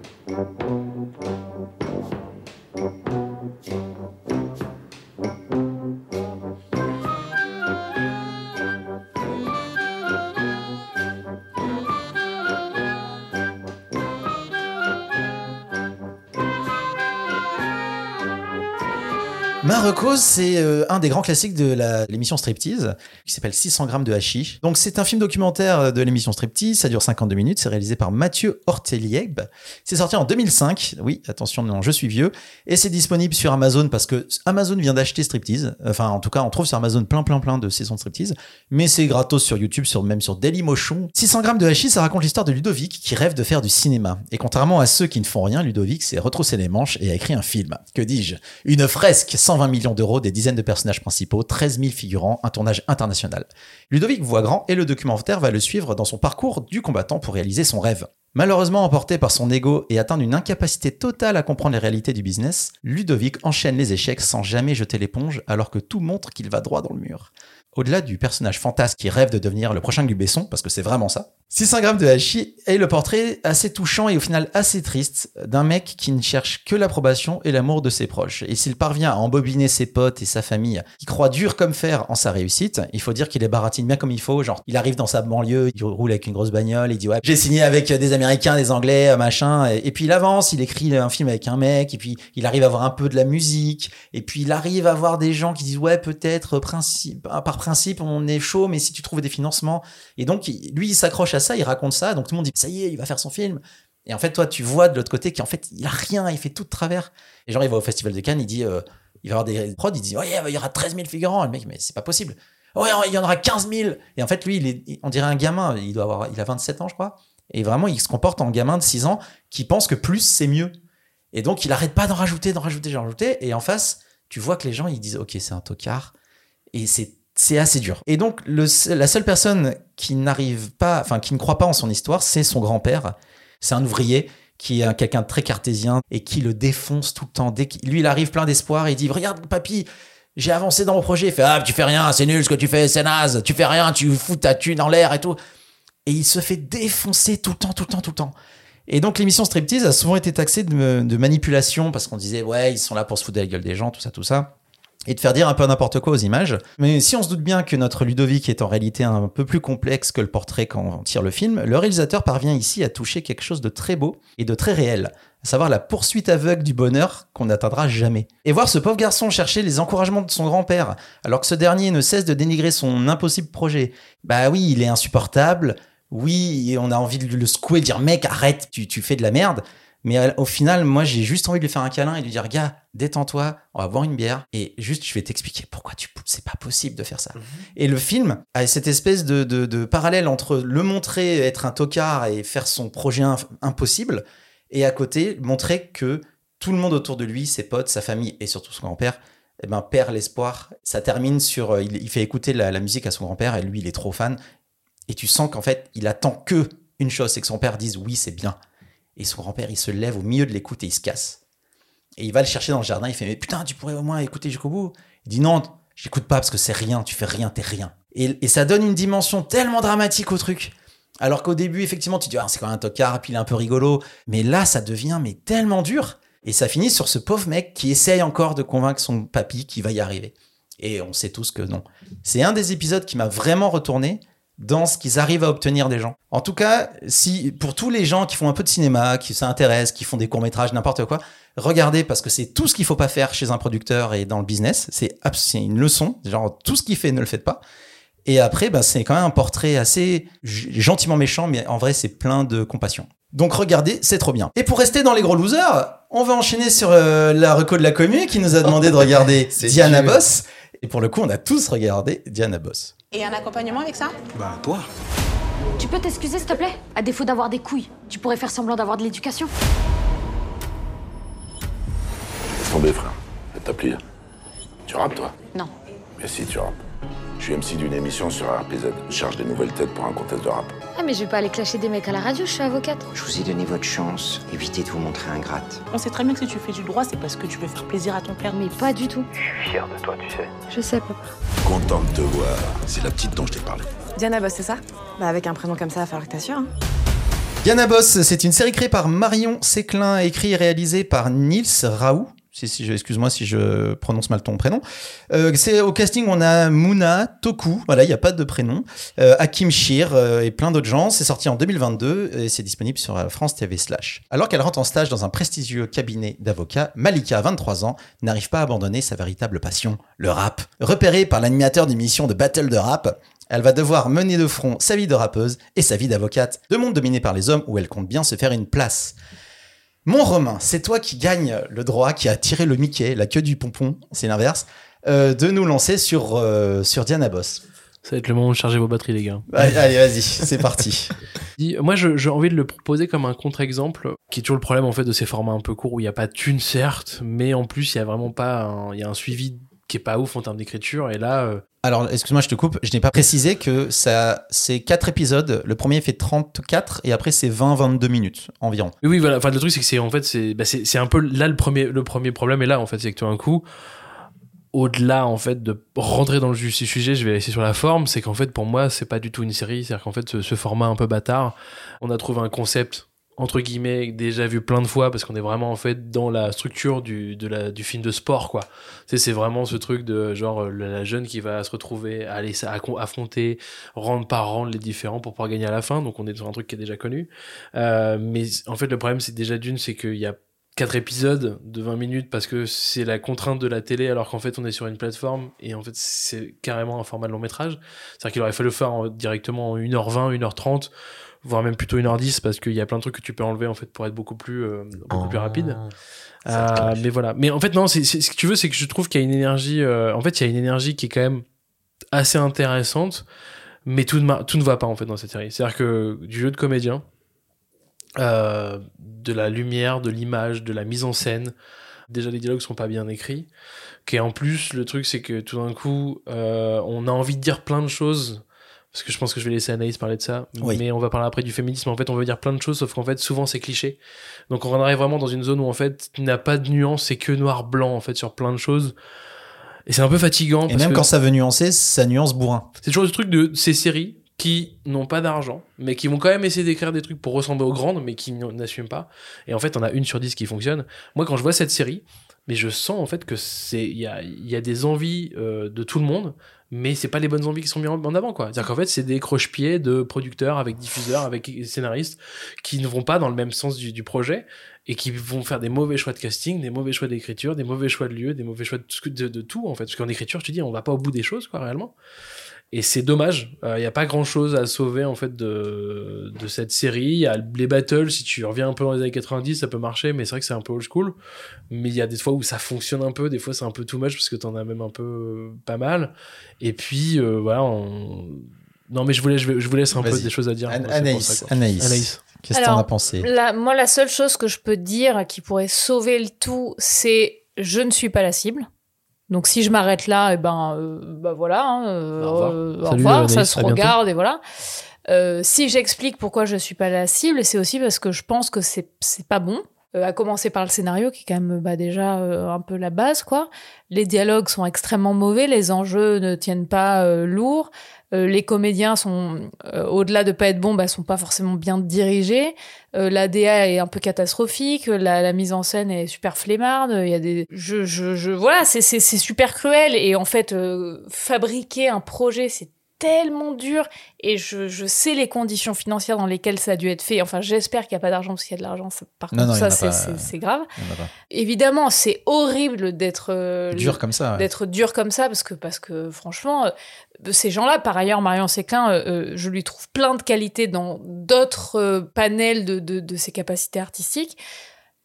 Marocos, c'est euh, un des grands classiques de l'émission Striptease, qui s'appelle 600 grammes de hashish. Donc c'est un film documentaire de l'émission Striptease, ça dure 52 minutes, c'est réalisé par Mathieu Ortelieb. C'est sorti en 2005, oui, attention, non, je suis vieux, et c'est disponible sur Amazon parce que Amazon vient d'acheter Striptease. Enfin, en tout cas, on trouve sur Amazon plein, plein, plein de saisons de Striptease, mais c'est gratos sur YouTube, sur, même sur Dailymotion. 600 grammes de hashish, ça raconte l'histoire de Ludovic qui rêve de faire du cinéma. Et contrairement à ceux qui ne font rien, Ludovic s'est retroussé les manches et a écrit un film. Que dis-je? Une fresque, 120 millions d'euros, des dizaines de personnages principaux, 13 000 figurants, un tournage international. Ludovic voit grand et le documentaire va le suivre dans son parcours du combattant pour réaliser son rêve. Malheureusement emporté par son ego et atteint d'une incapacité totale à comprendre les réalités du business, Ludovic enchaîne les échecs sans jamais jeter l'éponge alors que tout montre qu'il va droit dans le mur. Au-delà du personnage fantasque qui rêve de devenir le prochain Luc Besson, parce que c'est vraiment ça, 600 grammes de hachis est le portrait assez touchant et au final assez triste d'un mec qui ne cherche que l'approbation et l'amour de ses proches. Et s'il parvient à embobiner ses potes et sa famille, qui croient dur comme fer en sa réussite, il faut dire qu'il les baratine bien comme il faut. Genre, il arrive dans sa banlieue, il roule avec une grosse bagnole, il dit ouais, j'ai signé avec des Américains, des Anglais, machin. Et, puis il avance, il écrit un film avec un mec, et puis il arrive à avoir un peu de la musique, et puis il arrive à voir des gens qui disent ouais, peut-être par principe, on est chaud, mais si tu trouves des financements. Et donc, lui, il s'accroche à ça, il raconte ça, donc tout le monde dit ça y est, il va faire son film. Et en fait, toi, tu vois de l'autre côté qu'en fait, il a rien, il fait tout de travers. Et genre, il va au Festival de Cannes, il dit, euh, il va avoir des prods, il dit, ouais, il y aura 13 000 figurants. Et le mec, mais c'est pas possible. Ouais, il y en aura 15 000. Et en fait, lui, il est, on dirait un gamin, il doit avoir, il a 27 ans, je crois. Et vraiment, il se comporte en gamin de 6 ans qui pense que plus, c'est mieux. Et donc, il arrête pas d'en rajouter, d'en rajouter, d'en rajouter. Et en face, tu vois que les gens, ils disent, ok, c'est un tocard. Et c'est c'est assez dur. Et donc, la seule personne qui n'arrive pas, enfin, qui ne croit pas en son histoire, c'est son grand-père. C'est un ouvrier qui est quelqu'un de très cartésien et qui le défonce tout le temps. Lui, il arrive plein d'espoir et il dit Regarde, papy, j'ai avancé dans mon projet. Il fait Ah, tu fais rien, c'est nul ce que tu fais, c'est naze, tu fais rien, tu fous ta thune en l'air et tout. Et il se fait défoncer tout le temps, tout le temps, tout le temps. Et donc l'émission Striptease a souvent été taxée de, manipulation parce qu'on disait ouais ils sont là pour se foutre la gueule des gens, tout ça, tout ça et de faire dire un peu n'importe quoi aux images. Mais si on se doute bien que notre Ludovic est en réalité un peu plus complexe que le portrait quand on tire le film, le réalisateur parvient ici à toucher quelque chose de très beau et de très réel, à savoir la poursuite aveugle du bonheur qu'on n'atteindra jamais. Et voir ce pauvre garçon chercher les encouragements de son grand-père, alors que ce dernier ne cesse de dénigrer son impossible projet. Bah oui, il est insupportable, oui, on a envie de le secouer, de dire mec, arrête, tu, tu fais de la merde. Mais euh, au final, moi, j'ai juste envie de lui faire un câlin et de lui dire, gars, détends-toi, on va boire une bière et juste, je vais t'expliquer pourquoi tu, c'est pas possible de faire ça. Et le film a cette espèce de, de, de parallèle entre le montrer être un tocard et faire son projet impossible et à côté, montrer que tout le monde autour de lui, ses potes, sa famille et surtout son grand-père, eh ben, perd l'espoir. Ça termine sur, euh, il, il fait écouter la, la musique à son grand-père et lui, il est trop fan. Et tu sens qu'en fait, il attend que une chose, c'est que son père dise oui, c'est bien. Et son grand-père, il se lève au milieu de l'écoute et il se casse. Et il va le chercher dans le jardin. Il fait Mais putain, tu pourrais au moins écouter jusqu'au bout. Il dit Non, j'écoute pas parce que c'est rien. Tu fais rien, t'es rien. Et, ça donne une dimension tellement dramatique au truc. Alors qu'au début, effectivement, tu dis Ah, c'est quand même un tocard, puis il est un peu rigolo. Mais là, ça devient mais tellement dur. Et ça finit sur ce pauvre mec qui essaye encore de convaincre son papy qu'il va y arriver. Et on sait tous que non. C'est un des épisodes qui m'a vraiment retourné dans ce qu'ils arrivent à obtenir des gens. En tout cas, si pour tous les gens qui font un peu de cinéma, qui s'intéressent, qui font des courts-métrages, n'importe quoi, regardez parce que c'est tout ce qu'il faut pas faire chez un producteur et dans le business. C'est une leçon. Genre, tout ce qu'il fait, ne le faites pas. Et après, bah, c'est quand même un portrait assez gentiment méchant, mais en vrai, c'est plein de compassion. Donc regardez, c'est trop bien. Et pour rester dans les gros losers, on va enchaîner sur euh, la reco de la commune qui nous a demandé de regarder Diana dur. Boss. Et pour le coup, on a tous regardé Diana Boss. Et un accompagnement avec ça Bah, toi. Tu peux t'excuser, s'il te plaît? À défaut d'avoir des couilles, tu pourrais faire semblant d'avoir de l'éducation. Laisse tomber, frère. Fais ta. Tu rappes, toi? Non. Mais si, tu rappes. Je suis MC d'une émission sur RPZ. Je cherche des nouvelles têtes pour un contest de rap. Ah, mais je vais pas aller clasher des mecs à la radio, je suis avocate. Je vous ai donné votre chance. Évitez de vous montrer ingrate. On sait très bien que si tu fais du droit, c'est parce que tu veux faire plaisir à ton père. Mais pas du tout. Je suis fier de toi, tu sais. Je sais, papa. Content de te voir. C'est la petite dont je t'ai parlé. Diana Boss, c'est ça? Bah avec un prénom comme ça, il va falloir que t'assures. Hein. Diana Boss, c'est une série créée par Marion Séclin, écrite et réalisée par Nils Raoult. Excuse-moi si je prononce mal ton prénom. Euh, c'est au casting, on a Mouna Toku, voilà, il n'y a pas de prénom, euh, Hakim Shir euh, et plein d'autres gens. C'est sorti en 2022 et c'est disponible sur euh, France TV slash. Alors qu'elle rentre en stage dans un prestigieux cabinet d'avocats, Malika, 23 ans, n'arrive pas à abandonner sa véritable passion, le rap. Repérée par l'animateur d'émissions de battle de rap, elle va devoir mener de front sa vie de rappeuse et sa vie d'avocate. Deux mondes dominés par les hommes où elle compte bien se faire une place. Mon Romain, c'est toi qui gagne le droit, qui a tiré le Mickey, la queue du pompon, c'est l'inverse, euh, de nous lancer sur, euh, sur Diana Boss. Ça va être le moment de charger vos batteries, les gars. Allez, allez, vas-y, c'est parti. Moi, j'ai envie de le proposer comme un contre-exemple, qui est toujours le problème en fait de ces formats un peu courts où il n'y a pas de thune certes, mais en plus il y a vraiment pas, un- il y a un suivi qui est pas ouf en termes d'écriture. Et là, euh, Alors, excuse-moi, je te coupe, je n'ai pas précisé que ça, c'est quatre épisodes. Le premier fait 34 et après c'est 20-22 minutes environ. oui, voilà. Enfin, le truc c'est que c'est en fait c'est, bah, un peu là le premier, le premier problème est là en fait, c'est que tout d'un coup, au-delà en fait de rentrer dans le sujet, je vais laisser sur la forme, c'est qu'en fait pour moi c'est pas du tout une série, c'est-à-dire qu'en fait ce format un peu bâtard, on a trouvé un concept entre guillemets déjà vu plein de fois parce qu'on est vraiment en fait dans la structure du, du film de sport quoi. C'est vraiment ce truc de genre euh, la jeune qui va se retrouver à aller affronter rendre par rendre les différents pour pouvoir gagner à la fin, donc on est sur un truc qui est déjà connu. Euh, mais en fait le problème c'est déjà d'une c'est qu'il y a quatre épisodes de 20 minutes parce que c'est la contrainte de la télé alors qu'en fait on est sur une plateforme et en fait c'est carrément un format de long métrage. C'est-à-dire qu'il aurait fallu faire en- directement en 1h20, 1h30 voire même plutôt 1h10 parce qu'il y a plein de trucs que tu peux enlever en fait pour être beaucoup plus euh, beaucoup plus rapide. Euh, mais voilà. Mais en fait non, c'est c'est- ce que tu veux c'est que je trouve qu'il y a une énergie euh, en fait il y a une énergie qui est quand même assez intéressante mais tout ne, ma- tout ne va pas en fait dans cette série. C'est-à-dire que du jeu de comédien de la lumière, de l'image, de la mise en scène. Déjà, les dialogues sont pas bien écrits. Et en plus, le truc, c'est que tout d'un coup, on a envie de dire plein de choses. Parce que je pense que je vais laisser Anaïs parler de ça. Oui. Mais on va parler après du féminisme. En fait, on veut dire plein de choses, sauf qu'en fait, souvent, c'est cliché. Donc, on arrive vraiment dans une zone où, en fait, il n'a pas de nuance, c'est que noir-blanc, en fait, sur plein de choses. Et c'est un peu fatigant. Et parce même que- quand ça veut nuancer, ça nuance bourrin. c'est toujours le truc de ces séries qui n'ont pas d'argent, mais qui vont quand même essayer d'écrire des trucs pour ressembler aux grandes, mais qui n'assument pas. Et en fait, on a une sur dix qui fonctionne. Moi, quand je vois cette série, mais je sens en fait que c'est il y a, y a des envies euh, de tout le monde, mais c'est pas les bonnes envies qui sont mises en avant quoi. C'est-à-dire qu'en fait, c'est des croche-pieds de producteurs avec diffuseurs, avec scénaristes qui ne vont pas dans le même sens du, projet et qui vont faire des mauvais choix de casting, des mauvais choix d'écriture, des mauvais choix de lieu, des mauvais choix de, de tout en fait. Parce qu'en écriture, tu dis, on va pas au bout des choses quoi réellement. Et c'est dommage. Il n'y a pas grand chose à sauver en fait de, de cette série. Il y a les battles, si tu reviens un peu dans les années 90, ça peut marcher, mais c'est vrai que c'est un peu old school. Mais il y a des fois où ça fonctionne un peu, des fois c'est un peu too much parce que t'en as même un peu euh, pas mal. Et puis euh, voilà, on... non mais je vous laisse, je vous laisse un peu des choses à dire. An- Anaïs, ça. Anaïs. Anaïs. Qu'est-ce que t'en as pensé la- moi, la seule chose que je peux dire qui pourrait sauver le tout, c'est je ne suis pas la cible. Donc si je m'arrête là, et ben, euh, bah voilà, hein, euh, Au revoir. euh, au ça se bientôt. regarde et voilà. Euh, si j'explique pourquoi je suis pas la cible, c'est aussi parce que je pense que c'est c'est pas bon. Euh, à commencer par le scénario qui est quand même bah, déjà euh, un peu la base quoi. Les dialogues sont extrêmement mauvais, les enjeux ne tiennent pas euh, lourd. Euh, les comédiens sont euh, au-delà de pas être bons, bah, sont pas forcément bien dirigés. Euh, la DA est un peu catastrophique, la, la mise en scène est super flemmarde. Il y a des, je, je, je, voilà, c'est c'est c'est super cruel et en fait euh, fabriquer un projet c'est tellement dur et je, je sais les conditions financières dans lesquelles ça a dû être fait. Enfin, j'espère qu'il n'y a pas d'argent parce qu'il y a de l'argent. Par Non, contre, non, ça, c'est grave. Évidemment, c'est horrible d'être euh, Dur comme ça, ouais. d'être dur comme ça parce que parce que franchement, euh, ces gens-là, par ailleurs, Marion Séclin, euh, je lui trouve plein de qualités dans d'autres panels de, de, de ses capacités artistiques.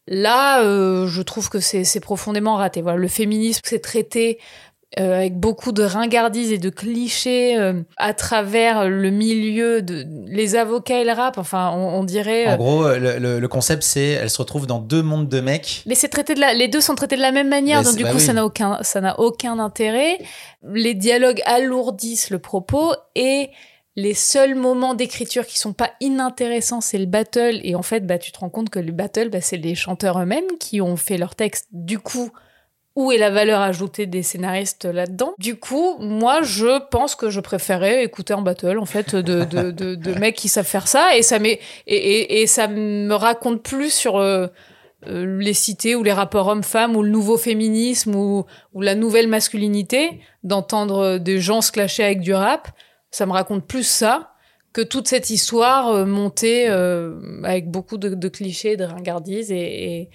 Là, euh, je trouve que c'est c'est profondément raté. Voilà, le féminisme, c'est traité euh, avec beaucoup de ringardise et de clichés euh, à travers le milieu de les avocats et le rap. Enfin, on, on dirait. En euh, gros, le, le- le concept, c'est elle se retrouve dans deux mondes de mecs. mais c'est traité de la, les deux sont traités de la même manière, Mais donc du bah coup oui. ça n'a aucun, ça n'a aucun intérêt. Les dialogues alourdissent le propos et les seuls moments d'écriture qui sont pas inintéressants, c'est le battle. Et en fait, bah tu te rends compte que le battle, bah, c'est les chanteurs eux-mêmes qui ont fait leur texte. Du coup, où est la valeur ajoutée des scénaristes là-dedans. Du coup, moi, je pense que je préférais écouter un battle, en fait, de, de, de, de mecs qui savent faire ça, et ça, et, et, et ça me raconte plus sur euh, euh, les cités ou les rapports hommes-femmes ou le nouveau féminisme ou, ou la nouvelle masculinité, d'entendre des gens se clasher avec du rap. Ça me raconte plus ça que toute cette histoire euh, montée euh, avec beaucoup de, clichés, de et,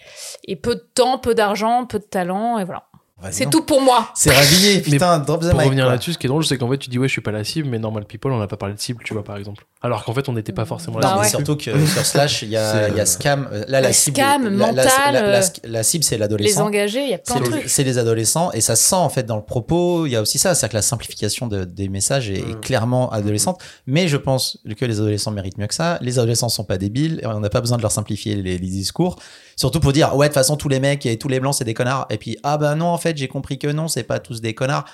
et peu de temps, peu d'argent, peu de talent et voilà. C'est tout pour moi. C'est rhabillé, putain, drop the Pour mic, revenir là-dessus, ce qui est drôle, c'est qu'en fait, tu dis ouais, je suis pas la cible, mais Normal People, on n'a pas parlé de cible, tu vois, par exemple. Alors qu'en fait, on n'était pas forcément la Non, mais cible. surtout que sur Slash, il y a, y euh, Scam. Euh, Là, la cible. Scam, la, la- mental, la- la- euh, la cible, c'est Les l'adolescent. engagés, il y a plein de les- trucs. C'est les adolescents et ça se sent en fait dans le propos. Il y a aussi ça, c'est-à-dire que la simplification de- des messages est, est clairement adolescente. Mais je pense que les adolescents méritent mieux que ça. Les adolescents sont pas débiles et on n'a pas besoin de leur simplifier les, les discours. Surtout pour dire ouais de toute façon tous les mecs et tous les blancs c'est des connards. Et puis ah bah non en fait j'ai compris que non c'est pas tous des connards.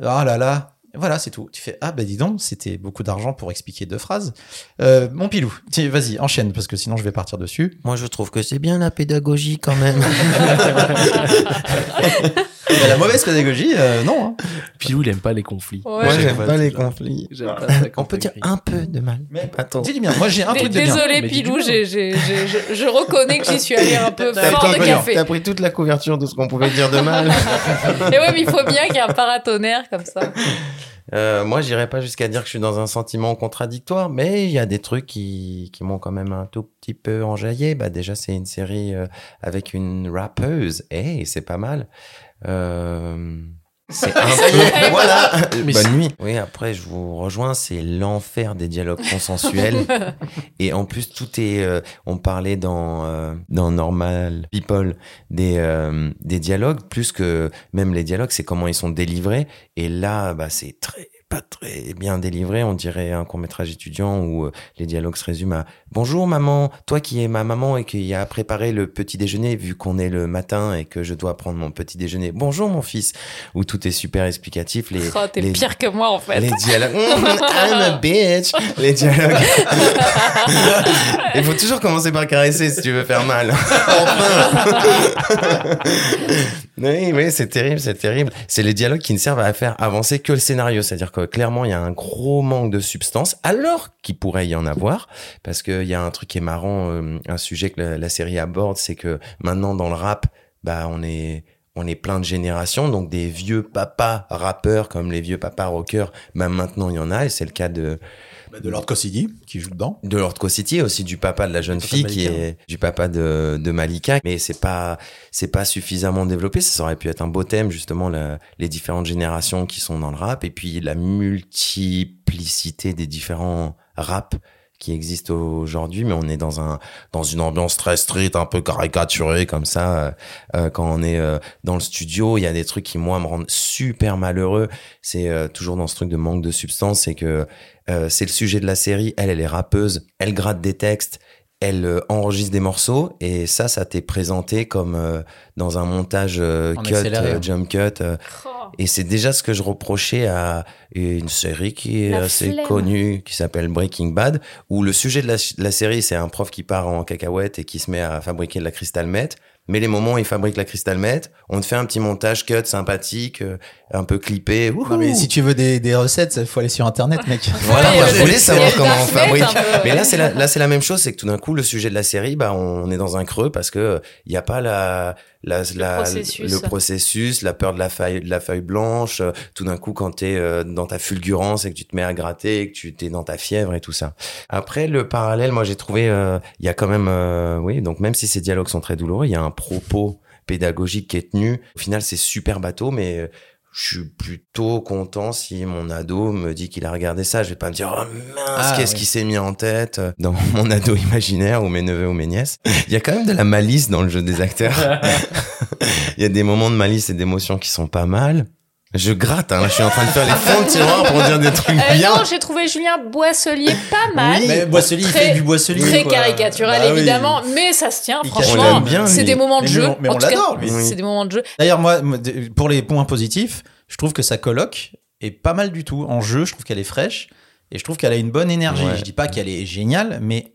Ah là là. Voilà, c'est tout. Tu fais ah bah dis donc, c'était beaucoup d'argent pour expliquer deux phrases. Euh, mon pilou, tiens, vas-y, enchaîne parce que sinon je vais partir dessus. Moi, je trouve que c'est bien la pédagogie quand même. Bah, la mauvaise pédagogie, euh, non. hein. Pilou, il aime pas les conflits. Ouais. Moi, j'aime pas les conflits. Pas On peut dire un peu de mal. Attends. Dis du bien. Moi j'ai un truc de bien. Désolé, Mais Pilou, je, je reconnais que j'y suis allée un peu fort pris, de café. t'as pris toute la couverture de ce qu'on pouvait dire de mal. Et ouais, mais il faut bien qu'il y ait un paratonnerre comme ça. Euh, moi, j'irais pas jusqu'à dire que je suis dans un sentiment contradictoire, mais il y a des trucs qui, qui m'ont quand même un tout petit peu enjaillé. Bah, déjà, c'est une série euh, avec une rappeuse. Eh, c'est pas mal. Euh, c'est un peu... voilà. Bonne nuit. Oui, après, je vous rejoins. C'est l'enfer des dialogues consensuels. Et en plus, tout est. euh, on parlait dans euh, dans Normal People des euh, des dialogues, plus que même les dialogues, c'est comment ils sont délivrés. Et là, bah, c'est très pas très bien délivré. On dirait un court métrage étudiant où euh, les dialogues se résument à Bonjour maman, toi qui es ma maman et qui a préparé le petit déjeuner vu qu'on est le matin et que je dois prendre mon petit déjeuner. Bonjour mon fils. Où tout est super explicatif. Les Oh, t'es les- pire que moi en fait. les dialogues. Mm, I'm a bitch. Les dialogues. Il faut toujours commencer par caresser si tu veux faire mal. enfin. oui, oui, c'est terrible, c'est terrible. C'est les dialogues qui ne servent à faire avancer que le scénario. C'est-à-dire que clairement, il y a un gros manque de substance, alors qu'il pourrait y en avoir. Parce qu'il y a un truc qui est marrant, euh, un sujet que la, la série aborde, c'est que maintenant dans le rap, bah, on est, on est plein de générations, donc des vieux papas rappeurs comme les vieux papas rockers, bah maintenant il y en a, et c'est le cas de, Bah, de Lord Cassidy qui joue dedans. de Lord City aussi du papa de la jeune fille qui est du papa de, de Malika. Mais c'est pas c'est pas suffisamment développé. Ça aurait pu être un beau thème justement la- les différentes générations qui sont dans le rap. Et puis la multiplicité des différents raps qui existent aujourd'hui. Mais on est dans un dans une ambiance très street un peu caricaturée comme ça euh, euh, quand on est euh, dans le studio. Il y a des trucs qui moi me rendent super malheureux. C'est euh, toujours dans ce truc de manque de substance. C'est que euh, c'est le sujet de la série. Elle, elle est rappeuse. Elle gratte des textes. Elle euh, enregistre des morceaux. Et ça, ça t'est présenté comme euh, dans un montage euh, cut, accéléré, euh, hein. jump cut. euh. Et c'est déjà ce que je reprochais à une série qui est La assez flemme. connue, qui s'appelle Breaking Bad, où le sujet de la, de la série, c'est un prof qui part en cacahuète et qui se met à fabriquer de la cristal meth. Mais les moments où il fabrique la cristal meth, on te fait un petit montage cut sympathique, euh, un peu clippé. Non, mais si tu veux des, des recettes, il faut aller sur internet, mec. voilà, Ouais, moi, je a- voulais savoir comment on fabrique. Mais là, c'est la, là, c'est la même chose, c'est que tout d'un coup, le sujet de la série, bah, on est dans un creux parce que il y a pas la, la, la- processus. le processus, la peur de la feuille, de la feuille blanche. euh, Tout d'un coup, quand t'es euh, dans ta fulgurance et que tu te mets à gratter, et que tu t'es dans ta fièvre et tout ça. Après, le parallèle, moi, j'ai trouvé, euh, il y a quand même, oui, donc même si ces dialogues sont très douloureux, il y a un propos pédagogique qui est tenu. Au final, c'est super bateau, mais je suis plutôt content si mon ado me dit qu'il a regardé ça. Je vais pas me dire, oh mince, Ah, qu'est-ce oui. qui s'est mis en tête euh, dans mon ado imaginaire ou mes neveux ou mes nièces. Il y a quand même de la malice dans le jeu des acteurs. Il y a des moments de malice et d'émotion qui sont pas mal. Je gratte, hein, je suis en train de faire les fonds de tiroir pour dire des trucs Euh, bien. non, j'ai trouvé Julien Boisselier pas mal. Oui, mais Boisselier, il Très- fait du Boisselier. Très quoi. caricatural Bah oui. évidemment, mais ça se tient. Il On Franchement, c'est des moments de Mais jeu. mais on cas, l'adore, lui. C'est des moments de jeu. D'ailleurs, moi, pour les points positifs, je trouve que sa coloc est pas mal du tout. En jeu, je trouve qu'elle est fraîche et je trouve qu'elle a une bonne énergie. Ouais. Je dis pas qu'elle est géniale, mais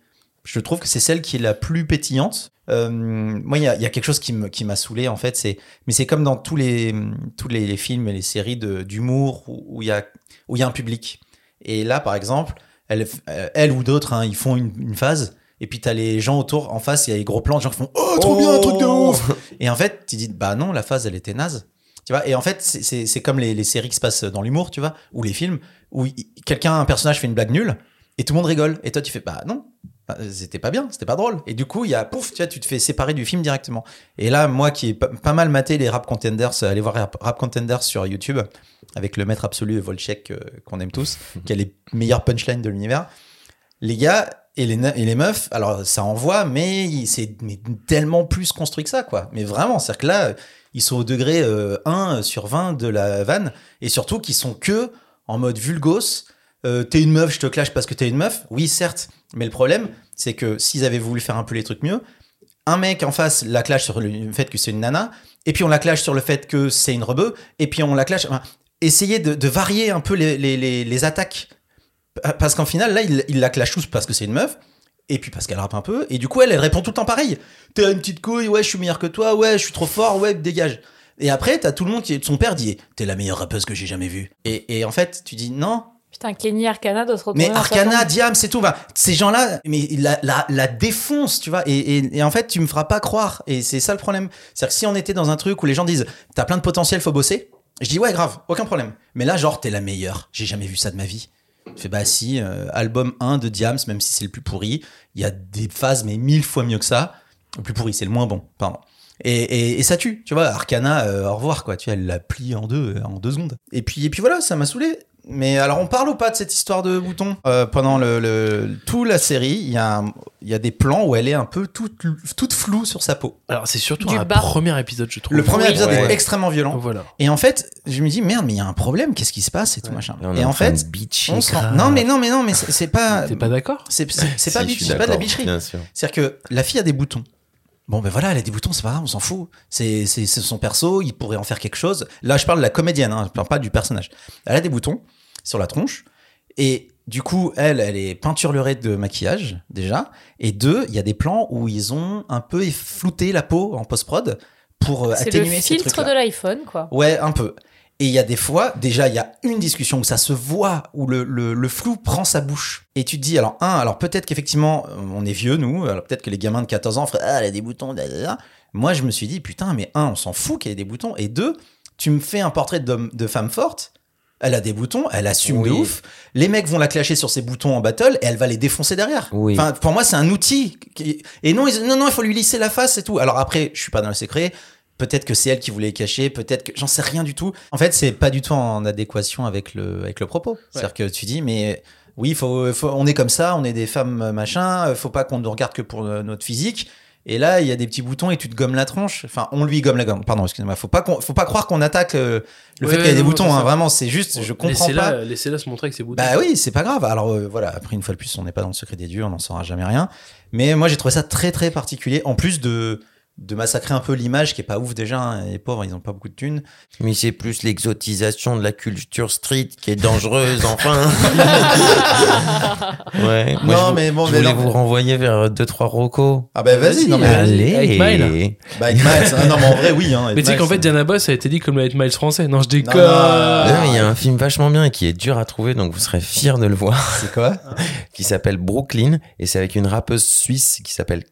je trouve que c'est celle qui est la plus pétillante. Euh, moi, il y a, y a quelque chose qui me- qui m'a saoulé en fait. C'est, mais c'est comme dans tous les tous les, les films et les séries d'humour où il y a où il y a un public. Et là, par exemple, elle, euh, elle ou d'autres, hein, ils font une, une phase Et puis t'as les gens autour, en face, il y a les gros plans, de gens qui font Oh, trop bien, un truc de ouf Et en fait, tu dis Bah non, la phase, elle était naze. Tu vois, et en fait, c'est- comme les, les séries qui se passent dans l'humour, tu vois, ou les films, où quelqu'un, un personnage fait une blague nulle, et tout le monde rigole. Et toi, tu fais Bah non, c'était pas bien, c'était pas drôle. Et du coup, il y a pouf, tu vois, tu te fais séparer du film directement. Et là, moi qui ai pas, mal maté les rap contenders, euh, allez voir rap, Rap contenders sur YouTube avec le maître absolu Volchek euh, qu'on aime tous, qui a les meilleures punchlines de l'univers. Les gars et les, ne- et les meufs, alors ça envoie, mais c'est tellement plus construit que ça, quoi. Mais vraiment, c'est-à-dire que là, ils sont au degré euh, 1 sur 20 de la vanne, et surtout qu'ils sont que en mode vulgos. Euh, t'es une meuf, je te clash parce que t'es une meuf. Oui, certes, mais le problème, c'est que s'ils avaient voulu faire un peu les trucs mieux, un mec en face la clash sur le fait que c'est une nana, et puis on la clash sur le fait que c'est une rebeu, et puis on la clash. enfin, essayez de, varier un peu les, les, les, attaques. Pa- Parce qu'en final, là, il, il la clash tous parce que c'est une meuf, et puis parce qu'elle rappe un peu, et du coup, elle, elle répond tout le temps pareil. T'es une petite couille, ouais, je suis meilleur que toi, ouais, je suis trop fort, ouais, dégage. Et après, t'as tout le monde qui est. Son père dit T'es la meilleure rappeuse que j'ai jamais vue. Et, et en fait, tu dis Non, Putain, Kenny Arcana doit se retrouver mais Arcana. Diam, c'est tout. Ces gens-là, mais la, la, la défoncent, tu vois. Et, et, et en fait, tu me feras pas croire. Et c'est ça le problème. C'est-à-dire que si on était dans un truc où les gens disent, t'as plein de potentiel, faut bosser. Je dis, ouais, grave, aucun problème. Mais là, genre, t'es la meilleure. J'ai jamais vu ça de ma vie. Je fais, bah si, euh, album 1 de Diams, même si c'est le plus pourri, il y a des phases, mais mille fois mieux que ça. Le plus pourri, c'est le moins bon, pardon. Et, et, et ça tue, tu vois. Arcana, euh, au revoir, quoi. Tu vois, elle la plie en deux, en deux secondes. Et puis, et puis voilà, ça m'a saoulé. Mais alors, on parle ou pas de cette histoire de bouton? Euh, Pendant le, le, toute la série, il y, a un- il y a des plans où elle est un peu toute, toute floue sur sa peau. Alors, c'est surtout Du un bas. premier épisode, je trouve. Le premier Oui. épisode Ouais. est extrêmement violent. Voilà. Et en fait, je me dis merde, mais il y a un problème. Qu'est-ce qui se passe et tout machin. Et on Et est en fait, on se rend- non mais non mais non mais c'est c'est pas. T'es pas d'accord? C'est c'est- c'est pas bitch, c'est pas de la bicherie. Bien sûr. C'est-à-dire que la fille a des boutons. Bon, ben voilà, elle a des boutons, c'est pas grave, on s'en fout. C'est c'est- c'est son perso, il pourrait en faire quelque chose. Là, je parle de la comédienne, hein, je parle pas du personnage. Elle a des boutons sur la tronche. Et du coup, elle, elle est peinturlurée de maquillage, déjà. Et deux, il y a des plans où ils ont un peu flouté la peau en post-prod pour euh, C'est le atténuer ces filtre de l'iPhone, quoi. Ouais, un peu. Et il y a des fois, déjà, il y a une discussion où ça se voit, où le, le, le flou prend sa bouche. Et tu te dis, alors, un, alors peut-être qu'effectivement, euh, on est vieux, nous, alors peut-être que les gamins de 14 ans feraient, ah, elle a des boutons, da, da, da. Moi, je me suis dit, putain, mais un, on s'en fout qu'elle ait des boutons. Et deux, tu me fais un portrait d'homme- de femme forte, elle a des boutons, elle assume de ouf. Les mecs vont la clasher sur ses boutons en battle et elle va les défoncer derrière. Oui. Enfin, pour moi, c'est un outil. qui- Et non, ils- non, non, il faut lui lisser la face et tout. Alors après, je suis pas dans le secret. Peut-être que c'est elle qui voulait les cacher, peut-être que j'en sais rien du tout. En fait, c'est pas du tout en adéquation avec le, avec le propos. C'est-à-dire que tu dis, mais oui, faut, faut- on est comme ça, on est des femmes machin, faut pas qu'on nous regarde que pour euh, notre physique. Et là, il y a des petits boutons et tu te gommes la tronche. Enfin, on lui gomme la gomme. Pardon, excusez-moi. Faut pas faut pas croire qu'on attaque euh, le Ouais, fait qu'il y a des non, boutons. hein. Vraiment, c'est juste, je comprends Laissez-la pas. laissez-la se montrer que c'est boutons. Bah oui, c'est pas grave. Alors euh, voilà, après une fois de plus, on n'est pas dans le secret des dieux, on n'en saura jamais rien. Mais moi, j'ai trouvé ça très très particulier. En plus de de massacrer un peu l'image qui est pas ouf déjà. hein. Les pauvres, ils ont pas beaucoup de thunes. Mais c'est plus l'exotisation de la culture street qui est dangereuse, enfin. ouais. Moi, Non, je, mais bon, je mais voulais non, vous renvoyer vers deux trois rocos. Ah bah vas-y, non mais Allez. Avec Mile. Bah, avec Miles, hein. non mais en vrai oui. Hein, Mais tu sais Miles, qu'en fait, c'est- Diana Boss a été dit comme le 8 Miles français. Non, je déconne. il y a un film vachement bien et qui est dur à trouver, donc vous serez fiers de le voir, c'est quoi? Qui s'appelle Brooklyn et c'est avec une rappeuse suisse qui s'appelle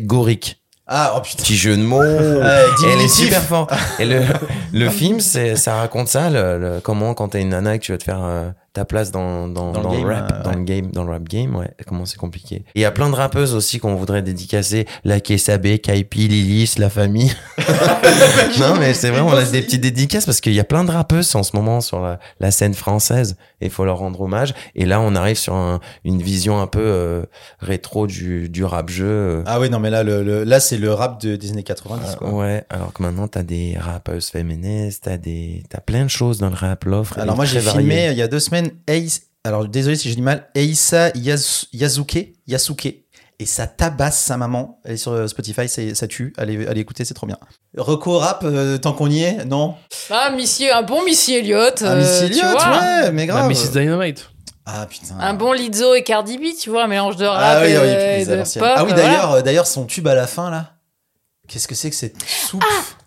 Goric. Ah oh putain. Petit jeu de mots. Elle est diminutif. super forte. Et le, le film, c'est, ça raconte ça, le, le- comment quand t'es une nana et que tu vas te faire euh, ta place dans, dans, Dans le dans le, game, rap, euh, dans ouais. le game, dans le rap game, ouais. Comment c'est compliqué. Et il y a plein de rappeuses aussi qu'on voudrait dédicacer. La Kessabe, Kaipi, Lilis, la famille. non, mais c'est vrai, on a des petites dédicaces parce qu'il y a plein de rappeuses en ce moment sur la, la scène française et il faut leur rendre hommage. Et là, on arrive sur un- une vision un peu euh, rétro du, du rap jeu. Ah oui non mais là le, le- là c'est le rap de, des années 90 quoi. Ouais, alors que maintenant t'as des rappeuses féministes, t'as des, t'as plein de choses dans le rap, l'offre. Alors moi j'ai filmé il y a deux semaines Ace, alors désolé si j'ai du mal, Eisa Yas- Yasuke, Yasuke. Et ça tabasse sa maman. Elle est sur euh, Spotify, ça tue. Allez, allez écouter, c'est trop bien. Reco rap, euh, tant qu'on y est, non? Ah, Missy, un bon Missy Elliott. Ah, euh, Missy tu Elliott, vois. ouais, mais La grave. Mrs. Dynamite. Ah putain. Un bon Lizzo et Cardi B, tu vois, un mélange de rap Ah oui, et, oui, et les de anciennes. pop. Ah oui, voilà. d'ailleurs, euh, d'ailleurs, son tube à la fin là. Qu'est-ce que c'est que cette soupe?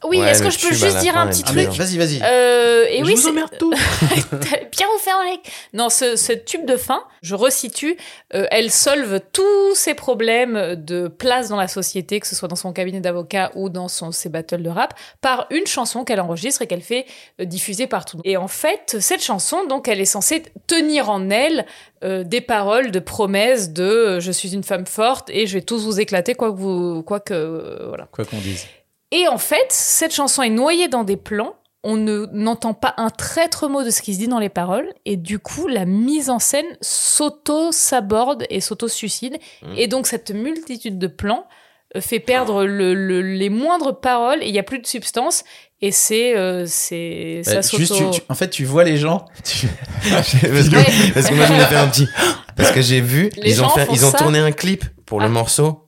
Oui, Ouais, est-ce que je peux juste dire un petit truc vas-y, vas-y. Euh, et Je oui, vous. T'as bien vous faire les... Non, ce, ce tube de fin, je resitue, euh, elle solve tous ses problèmes de place dans la société, que ce soit dans son cabinet d'avocat ou dans son, ses battles de rap, par une chanson qu'elle enregistre et qu'elle fait euh, diffuser partout. Et en fait, cette chanson, donc, elle est censée tenir en elle euh, des paroles de promesses de euh, je suis une femme forte et je vais tous vous éclater quoi que vous quoi que euh, voilà. Quoi qu'on dise. Et en fait, cette chanson est noyée dans des plans. On ne n'entend pas un traître mot de ce qui se dit dans les paroles. Et du coup, la mise en scène s'auto-saborde et s'auto-suicide. Et donc, cette multitude de plans euh, fait perdre le- le- les moindres paroles et il n'y a plus de substance. Et c'est. euh, c'est Bah, ça juste, s'auto. tu- tu- en fait, tu vois les gens. tu- parce, que, parce que moi je me fais un petit parce que j'ai vu Les ils ont fait ils ont ça. tourné un clip pour le Ah. morceau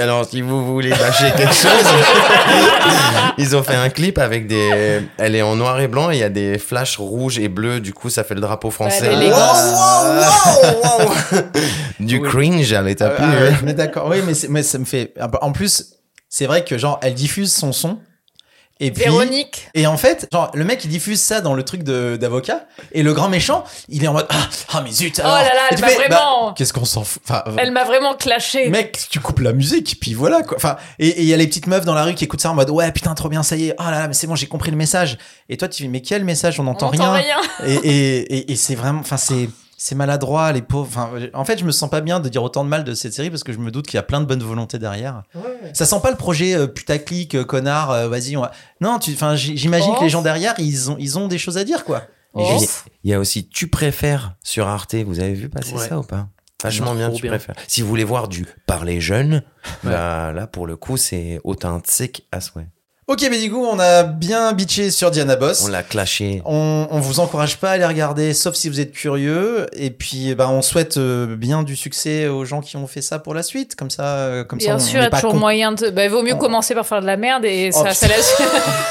alors si vous voulez lâcher quelque chose ils ont fait un clip avec des elle est en noir et blanc et il y a des flashs rouges et bleus du coup ça fait le drapeau français du Oui. cringe à l'état Ah, pur est d'accord. Oui, mais, c'est- mais ça me fait. En plus, c'est vrai que genre, elle diffuse son son. Et puis, Véronique. Et en fait, genre, le mec, il diffuse ça dans le truc de- d'avocat. Et le grand méchant, il est en mode Ah, ah mais zut, Oh alors. là là, Et elle m'a fais, vraiment- bah, Qu'est-ce qu'on s'en fout enfin, Elle m'a vraiment clashé. Mec, tu coupes la musique, puis voilà quoi. Enfin, et il y a les petites meufs dans la rue qui écoutent ça en mode ouais putain trop bien ça y est. Oh là là mais c'est bon j'ai compris le message. Et toi tu dis mais quel message on n'entend On n'entend rien. rien. Et et et, et c'est vraiment enfin c'est c'est maladroit les pauvres. Enfin en fait je me sens pas bien de dire autant de mal de cette série parce que je me doute qu'il y a plein de bonne volonté derrière. Ça sent pas le projet euh, putaclic euh, connard. euh, Vas-y on va. Non tu enfin j'imagine Oh. que les gens derrière ils ont ils ont des choses à dire quoi. Oh. juste, il y a aussi Tu préfères sur Arte. Vous avez vu passer Ouais. ça ou pas? Vachement bien, Tu bien. préfères. Si vous voulez voir du parler jeune, Ouais. bah, là, pour le coup, c'est authentique à souhait. Ok mais du coup on a bien bitché sur Diana Boss. On l'a clashé. On, on vous encourage pas à les regarder, sauf si vous êtes curieux. Et puis, bah, on souhaite euh, bien du succès aux gens qui ont fait ça pour la suite. Comme ça, euh, comme Bien ça, on- sûr, il y a toujours con- moyen de. Bah, il vaut mieux commencer par faire de la merde et Oh, ça, ça laisse,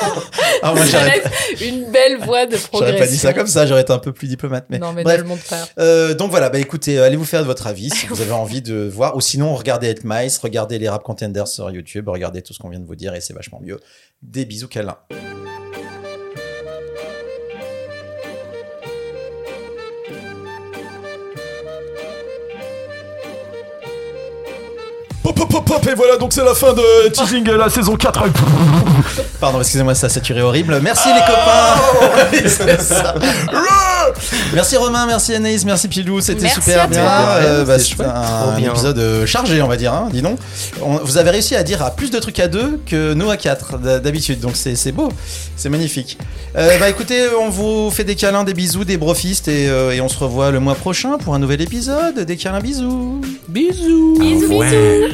Ah, moi, ça laisse une belle voie de progression. j'aurais pas dit ça comme ça. J'aurais été un peu plus diplomate. Mais, Non, mais bref. ne le montre pas. Euh, donc voilà, bah écoutez, allez vous faire votre avis si vous avez envie de voir. Ou sinon, regardez Être Mice, regardez les Rap Contenders sur YouTube, regardez tout ce qu'on vient de vous dire et c'est vachement mieux. Des bisous, câlins. Pop, pop, et voilà, donc c'est la fin de Teasing la saison 4. Pardon, excusez-moi, ça a saturé horrible. Merci les copains. Oui, c'est ça. merci Romain, merci Anaïs, merci Pilou, c'était super à bien. toi. Euh, bah, C'était c'était un, bien. épisode euh, chargé, on va dire. Hein, dis donc. On- vous avez réussi à dire à plus de trucs à deux que nous à quatre d'habitude, donc c'est c'est beau, c'est magnifique. Euh, bah écoutez, on vous fait des câlins, des bisous, des brofistes et, euh, et on se revoit le mois prochain pour un nouvel épisode. Des câlins, bisous. Bisous. Bisous, Ouais. bisous.